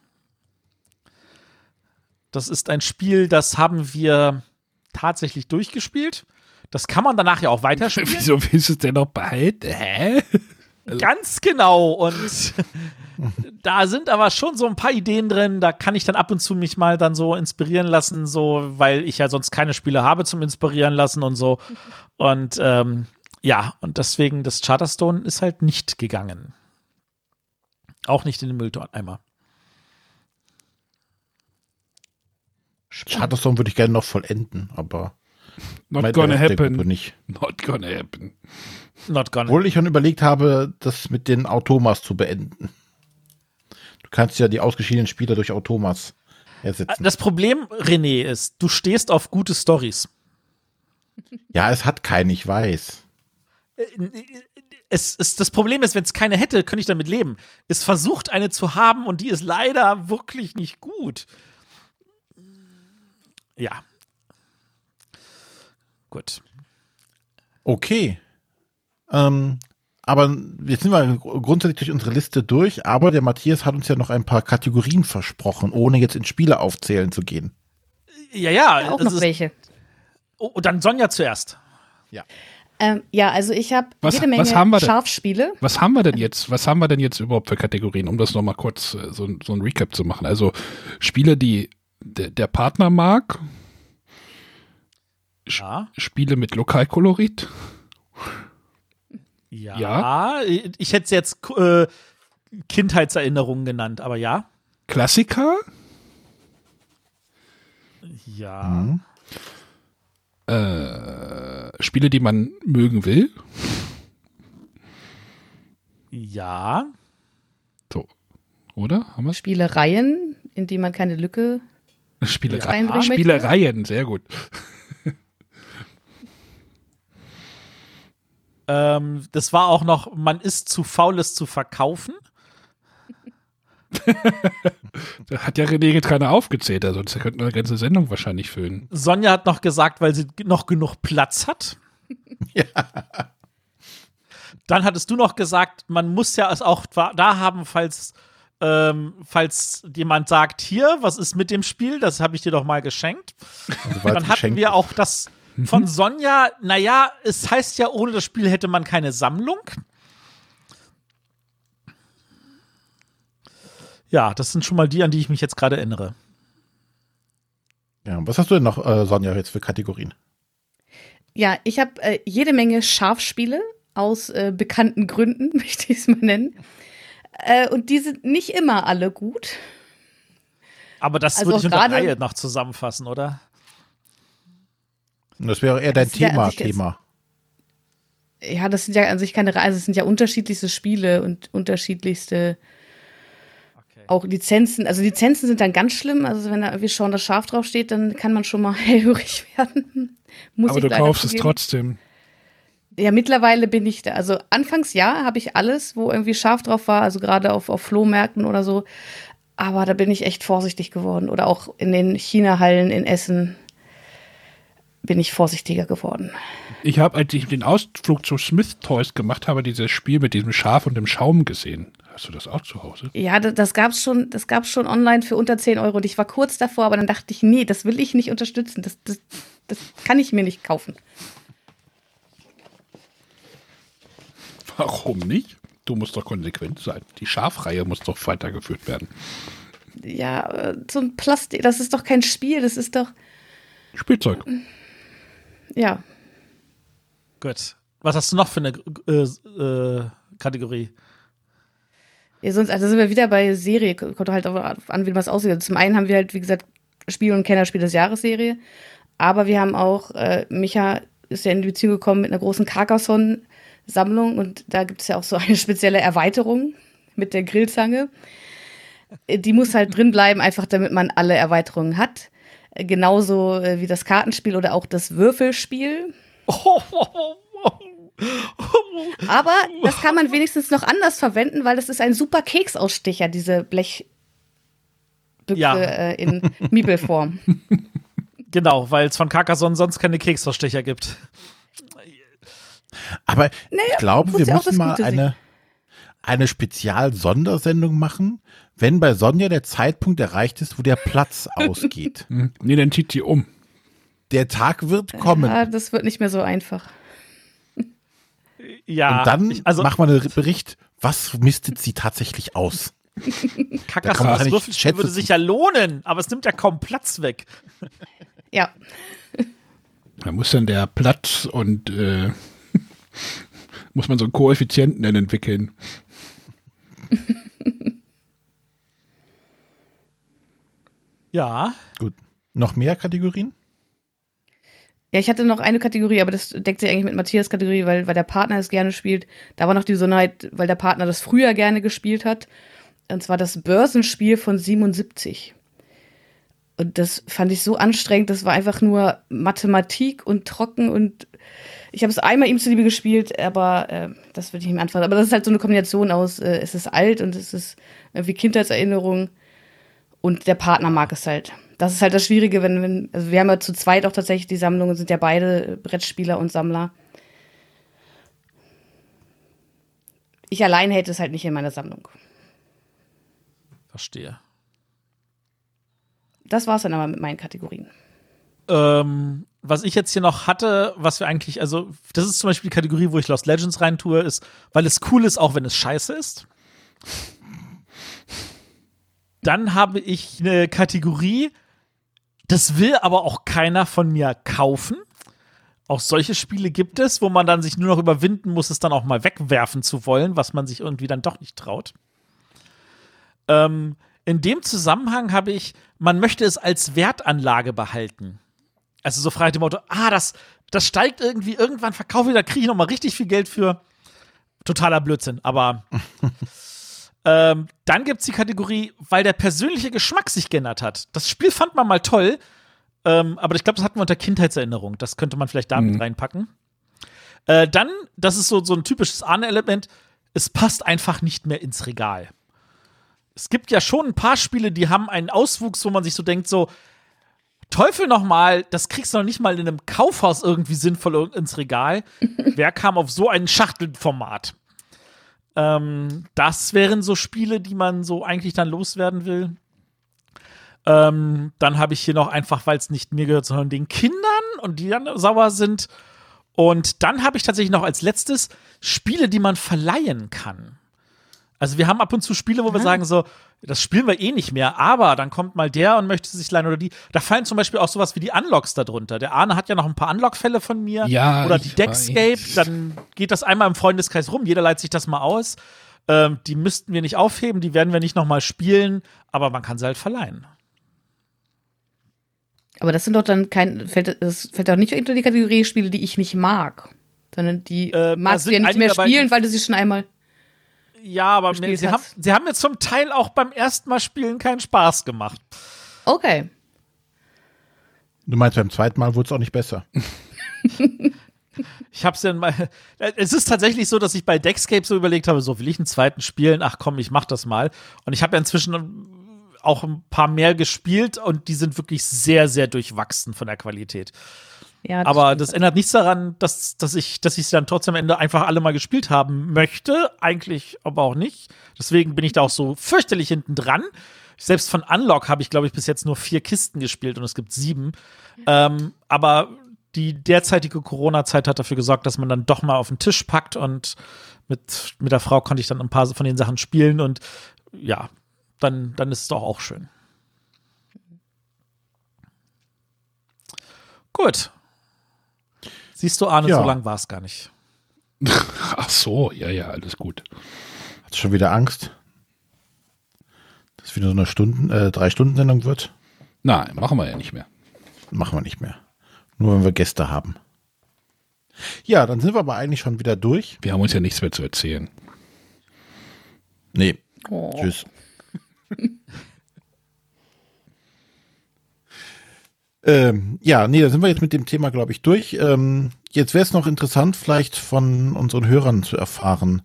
Das ist ein Spiel, das haben wir tatsächlich durchgespielt. Das kann man danach ja auch weiterspielen. *laughs* Wieso willst du es denn noch behalten? Hä? Ganz genau. Und *laughs* da sind aber schon so ein paar Ideen drin. Da kann ich dann ab und zu mich mal dann so inspirieren lassen, so, weil ich ja sonst keine Spiele habe zum Inspirieren lassen und so. *laughs* Und ähm, ja, und deswegen, das Charterstone ist halt nicht gegangen. Auch nicht in den Mülleimer. Charterstone würde ich gerne noch vollenden, aber Not gonna happen. Nicht. Not gonna happen. Not gonna. Obwohl ich schon überlegt habe, das mit den Automas zu beenden. Du kannst ja die ausgeschiedenen Spieler durch Automas ersetzen. Das Problem, René, ist, du stehst auf gute Stories. Ja, es hat keinen, ich weiß. es, es, das Problem ist, wenn es keine hätte, könnte ich damit leben. Es versucht eine zu haben und die ist leider wirklich nicht gut. Ja. Gut. Okay. Ähm, aber jetzt sind wir grundsätzlich durch unsere Liste durch, aber der Matthias hat uns ja noch ein paar Kategorien versprochen, ohne jetzt in Spiele aufzählen zu gehen. Ja, ja. auch es noch ist, welche. oh, dann Sonja zuerst. Ähm, ja, also ich habe Was- jede Menge was haben wir denn? Scharfspiele. Was haben wir denn jetzt? Was haben wir denn jetzt überhaupt für Kategorien, um das noch mal kurz äh, so, so ein Recap zu machen? Also Spiele, die der, der Partner mag, Ja. Spiele mit Lokalkolorit, Ja. Ja. Ich hätte es jetzt äh, Kindheitserinnerungen genannt, aber ja. Klassiker, Ja. äh, Spiele, die man mögen will. Ja. So, oder? Haben wir Spielereien, in die man keine Lücke. Spielerei reinbringen möchte? Spielereien, sehr gut. Ähm, das war auch noch, man ist zu faul, es zu verkaufen. *laughs* Da hat ja René jetzt keiner aufgezählt, also sonst könnten wir eine ganze Sendung wahrscheinlich füllen. Sonja hat noch gesagt, weil sie noch genug Platz hat. Dann hattest du noch gesagt, man muss ja es auch da haben, falls, ähm, falls jemand sagt, hier, was ist mit dem Spiel? Das habe ich dir doch mal geschenkt. Also, Dann hatten geschenkt wir auch das von Sonja, naja, es heißt ja, ohne das Spiel hätte man keine Sammlung. Ja, das sind schon mal die, an die ich mich jetzt gerade erinnere. Ja, was hast du denn noch, äh, Sonja, jetzt für Kategorien? Ja, ich habe äh, jede Menge Schafspiele aus äh, bekannten Gründen, *laughs* möchte ich es mal nennen. Äh, und die sind nicht immer alle gut. Aber das Also würde ich unter gerade- Reihe noch zusammenfassen, oder? Das wäre eher dein ist ja Thema, jetzt- Thema. Ja, das sind ja an sich keine Re- also es sind ja unterschiedlichste Spiele und unterschiedlichste auch Lizenzen. Also Lizenzen sind dann ganz schlimm. Also wenn da irgendwie schon das Schaf draufsteht, dann kann man schon mal *laughs* hellhörig werden. Muss Aber ich du kaufst es trotzdem. Ja, mittlerweile bin ich da. Also anfangs ja, habe ich alles, wo irgendwie scharf drauf war, also gerade auf, auf Flohmärkten oder so. Aber da bin ich echt vorsichtig geworden. Oder auch in den China-Hallen in Essen bin ich vorsichtiger geworden. Ich habe, als ich den Ausflug zu Smith Toys gemacht habe, dieses Spiel mit diesem Schaf und dem Schaum gesehen. Hast du das auch zu Hause? Ja, das, das gab's schon, das gab's schon online für unter 10 Euro. Und ich war kurz davor, aber dann dachte ich, nee, das will ich nicht unterstützen. Das, das, das kann ich mir nicht kaufen. Warum nicht? Du musst doch konsequent sein. Die Schafreihe muss doch weitergeführt werden. Ja, äh, so ein Plastik, das ist doch kein Spiel, das ist doch, Spielzeug. Ja. Gut. Was hast du noch für eine äh, äh, Kategorie? Ja, sonst, also sind wir wieder bei Serie, kommt halt auch an, wie was aussieht. Zum einen haben wir halt, wie gesagt, Spiel- und Kennerspiel des Jahres-Serie, aber wir haben auch, äh, Micha ist ja in die Beziehung gekommen mit einer großen Carcassonne-Sammlung und da gibt es ja auch so *laughs* eine spezielle Erweiterung mit der Grillzange. Die muss halt drin bleiben, einfach damit man alle Erweiterungen hat. Genauso äh, wie das Kartenspiel oder auch das Würfelspiel. Aber das kann man wenigstens noch anders verwenden, weil das ist ein super Keksausstecher, diese Blechbüchse Ja. äh, in Miebelform. *laughs* Genau, weil es von Carcassonne sonst keine Keksverstecher gibt. Aber ich glaube, wir ja müssen mal eine, eine Spezial-Sondersendung machen, wenn bei Sonja der Zeitpunkt erreicht ist, wo der Platz *laughs* ausgeht. Hm. Nee, dann zieht sie um. Der Tag wird kommen. Ah, das wird nicht mehr so einfach. Ja, Und dann also machen wir einen Bericht, was mistet sie tatsächlich aus? *laughs* Ich Würfelspiel würde sich ja lohnen, aber es nimmt ja kaum Platz weg. Ja, Da muss dann der Platz und äh, *laughs* muss man so einen Koeffizienten dann entwickeln. Ja. Gut. Noch mehr Kategorien? Ja, ich hatte noch eine Kategorie, aber das deckt sich eigentlich mit Matthias Kategorie, weil, weil der Partner es gerne spielt. Da war noch die Besonderheit, weil der Partner das früher gerne gespielt hat. Und zwar das Börsenspiel von 77. Und das fand ich so anstrengend. Das war einfach nur Mathematik und trocken und ich habe es einmal ihm zuliebe gespielt, aber äh, das würde ich ihm antworten. Aber das ist halt so eine Kombination aus, äh, es ist alt und es ist irgendwie Kindheitserinnerung und der Partner mag es halt. Das ist halt das Schwierige, wenn, wenn also wir haben ja zu zweit auch tatsächlich die Sammlungen, sind ja beide Brettspieler und Sammler. Ich allein hätte es halt nicht in meiner Sammlung. Verstehe. Das war's dann aber mit meinen Kategorien. Ähm, was ich jetzt hier noch hatte, was wir eigentlich, also, das ist zum Beispiel die Kategorie, wo ich Lost Legends reintue, ist, weil es cool ist, auch wenn es scheiße ist. Dann habe ich eine Kategorie, das will aber auch keiner von mir kaufen. Auch solche Spiele gibt es, wo man dann sich nur noch überwinden muss, es dann auch mal wegwerfen zu wollen, was man sich irgendwie dann doch nicht traut. Ähm, in dem Zusammenhang habe ich, man möchte es als Wertanlage behalten. Also so frei dem Motto, ah, das, das steigt irgendwie, irgendwann verkaufe ich, da kriege ich noch mal richtig viel Geld für. Totaler Blödsinn, aber *laughs* ähm, dann gibt es die Kategorie, weil der persönliche Geschmack sich geändert hat. Das Spiel fand man mal toll, ähm, aber ich glaube, das hatten wir unter Kindheitserinnerung. Das könnte man vielleicht damit Mhm. reinpacken. Äh, dann, das ist so, so ein typisches Ahne-Element, es passt einfach nicht mehr ins Regal. Es gibt ja schon ein paar Spiele, die haben einen Auswuchs, wo man sich so denkt, so, Teufel nochmal, das kriegst du noch nicht mal in einem Kaufhaus irgendwie sinnvoll ins Regal. *laughs* Wer kam auf so ein Schachtelformat? Ähm, das wären so Spiele, die man so eigentlich dann loswerden will. Ähm, dann habe ich hier noch einfach, weil es nicht mir gehört, sondern den Kindern und die dann sauer sind. Und dann habe ich tatsächlich noch als letztes Spiele, die man verleihen kann. Also wir haben ab und zu Spiele, wo wir sagen so, das spielen wir eh nicht mehr, aber dann kommt mal der und möchte sich leihen oder die. Da fallen zum Beispiel auch sowas wie die Unlocks darunter. Der Arne hat ja noch ein paar Unlock-Fälle von mir. Ja, Oder die Deckscape. weiß. Dann geht das einmal im Freundeskreis rum. Jeder leiht sich das mal aus. Ähm, die müssten wir nicht aufheben, die werden wir nicht noch mal spielen, aber man kann sie halt verleihen. Aber das sind doch dann kein, fällt, das fällt doch nicht unter die Kategorie Spiele, die ich nicht mag. Sondern die Äh, magst du ja nicht mehr dabei, spielen, weil du sie schon einmal. Ja, aber mir, sie, haben, sie haben mir zum Teil auch beim ersten Mal spielen keinen Spaß gemacht. Okay. Du meinst, beim zweiten Mal wurde es auch nicht besser. Ich hab's dann mal. *laughs* Es ist tatsächlich so, dass ich bei Deckscape so überlegt habe, so will ich einen zweiten spielen? Ach komm, ich mach das mal. Und ich habe ja inzwischen auch ein paar mehr gespielt und die sind wirklich sehr, sehr durchwachsen von der Qualität. Ja, Aber stimmt. das ändert nichts daran, dass, dass ich, dass ich sie dann trotzdem am Ende einfach alle mal gespielt haben möchte. Eigentlich aber auch nicht. Deswegen bin ich da auch so fürchterlich hinten dran. Selbst von Unlock habe ich, glaube ich, bis jetzt nur vier Kisten gespielt und es gibt sieben. Ähm, aber die derzeitige Corona-Zeit hat dafür gesorgt, dass man dann doch mal auf den Tisch packt und mit, mit der Frau konnte ich dann ein paar von den Sachen spielen und ja, dann, dann ist es doch auch schön. Gut. Siehst du, Arne, Ja. so lang war es gar nicht. *laughs* Ach so, ja, ja, alles gut. Hast du schon wieder Angst? Dass es wieder so eine Stunden, äh, drei Stunden Sendung wird? Nein, machen wir ja nicht mehr. Machen wir nicht mehr. Nur wenn wir Gäste haben. Ja, dann sind wir aber eigentlich schon wieder durch. Wir haben uns ja nichts mehr zu erzählen. Nee. Oh. Tschüss. *laughs* ähm, ja, nee, da sind wir jetzt mit dem Thema, glaube ich, durch. Ähm, jetzt wäre es noch interessant, vielleicht von unseren Hörern zu erfahren,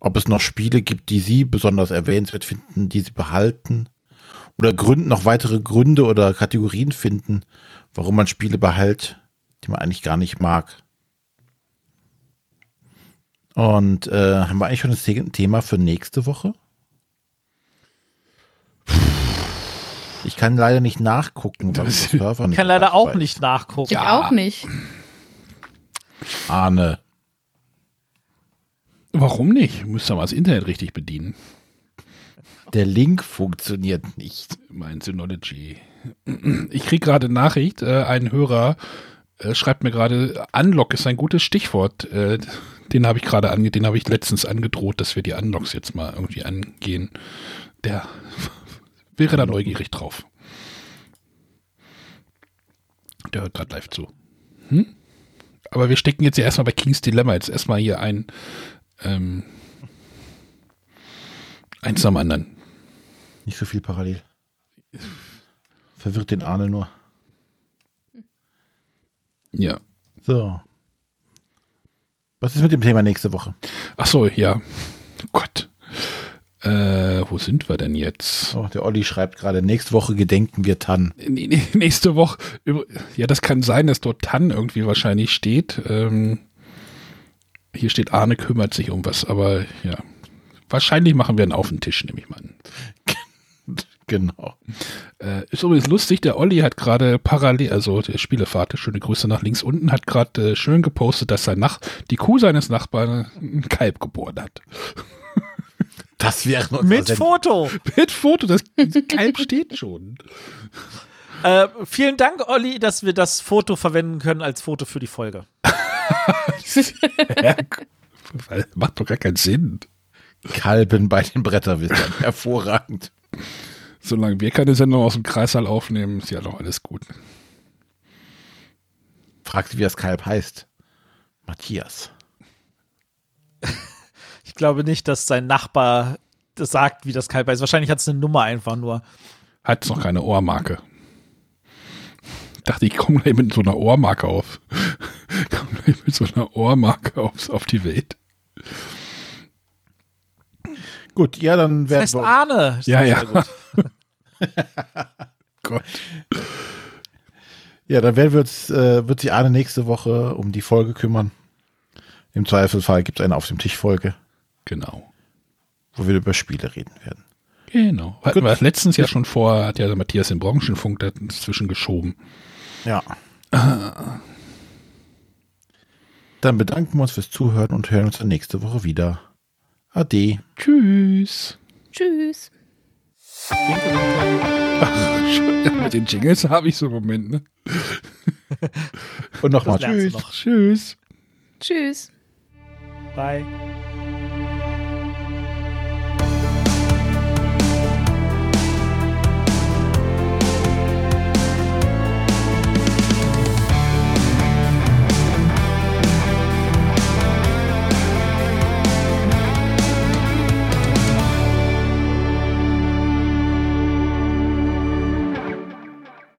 ob es noch Spiele gibt, die sie besonders erwähnenswert finden, die sie behalten. Oder Gründen, noch weitere Gründe oder Kategorien finden, warum man Spiele behält, die man eigentlich gar nicht mag. Und äh, haben wir eigentlich schon das The- Thema für nächste Woche? Ich kann leider nicht nachgucken, Das- Server Ich nicht kann leider auch ist. nicht nachgucken. Ich auch nicht. Arne. Warum nicht? Müsste mal das Internet richtig bedienen. Der Link funktioniert nicht. Mein Synology. Ich kriege gerade Nachricht, äh, ein Hörer äh, schreibt mir gerade, Unlock ist ein gutes Stichwort. Äh, den habe ich gerade ange, den habe ich letztens angedroht, dass wir die Unlocks jetzt mal irgendwie angehen. Der wäre da neugierig drauf. Der hört gerade live zu. Hm? Aber wir stecken jetzt ja erstmal bei King's Dilemma. Jetzt erstmal hier ein ähm, eins am anderen. Nicht so viel parallel. Verwirrt den Arne nur. Ja. So. Was ist mit dem Thema nächste Woche? Ach so, ja. Gott. Äh, wo sind wir denn jetzt? Oh, der Olli schreibt gerade, nächste Woche gedenken wir Tann. *laughs* Nächste Woche. Ja, das kann sein, dass dort Tann irgendwie wahrscheinlich steht. Ähm, hier steht Arne kümmert sich um was, aber ja. Wahrscheinlich machen wir einen auf den Tisch, nehme ich mal an. *laughs* Genau. Äh, ist übrigens lustig, der Olli hat gerade parallel, also der Spielevater, schöne Grüße nach links unten, hat gerade äh, schön gepostet, dass sein Nach die Kuh seines Nachbarn ein Kalb geboren hat. Das wäre noch Mit Foto. *laughs* Mit Foto, das Kalb steht schon. Äh, vielen Dank, Olli, dass wir das Foto verwenden können als Foto für die Folge. *laughs* Weil Macht doch gar keinen Sinn. Kalben bei den Bretterwissern. *laughs* Hervorragend. Solange wir keine Sendung aus dem Kreissaal aufnehmen, ist ja doch alles gut. Fragt sie, wie das Kalb heißt. Matthias. Ich glaube nicht, dass sein Nachbar das sagt, wie das Kalb heißt. Wahrscheinlich hat es eine Nummer einfach nur. Hat noch keine Ohrmarke. Dachte ich, komme gleich mit so einer Ohrmarke auf. *laughs* Komm gleich mit so einer Ohrmarke auf, auf die Welt. Gut, ja, dann Das werden heißt wir. Arne. Ja, ja. *laughs* *laughs* Gott. Ja, dann werden wir uns, äh, wird sich Arne nächste Woche um die Folge kümmern. Im Zweifelsfall gibt es eine auf dem Tisch Folge, Genau. wo wir über Spiele reden werden. Genau. Hatten Gut. wir das letztens ja schon vor, hat ja der Matthias den Branchenfunk dazwischen geschoben. Ja. Dann bedanken wir uns fürs Zuhören und hören uns dann nächste Woche wieder. Ade. Tschüss. Tschüss. Mit den Jingles habe ich so einen Moment, ne? Und nochmal tschüss. noch. Tschüss. Tschüss. Bye.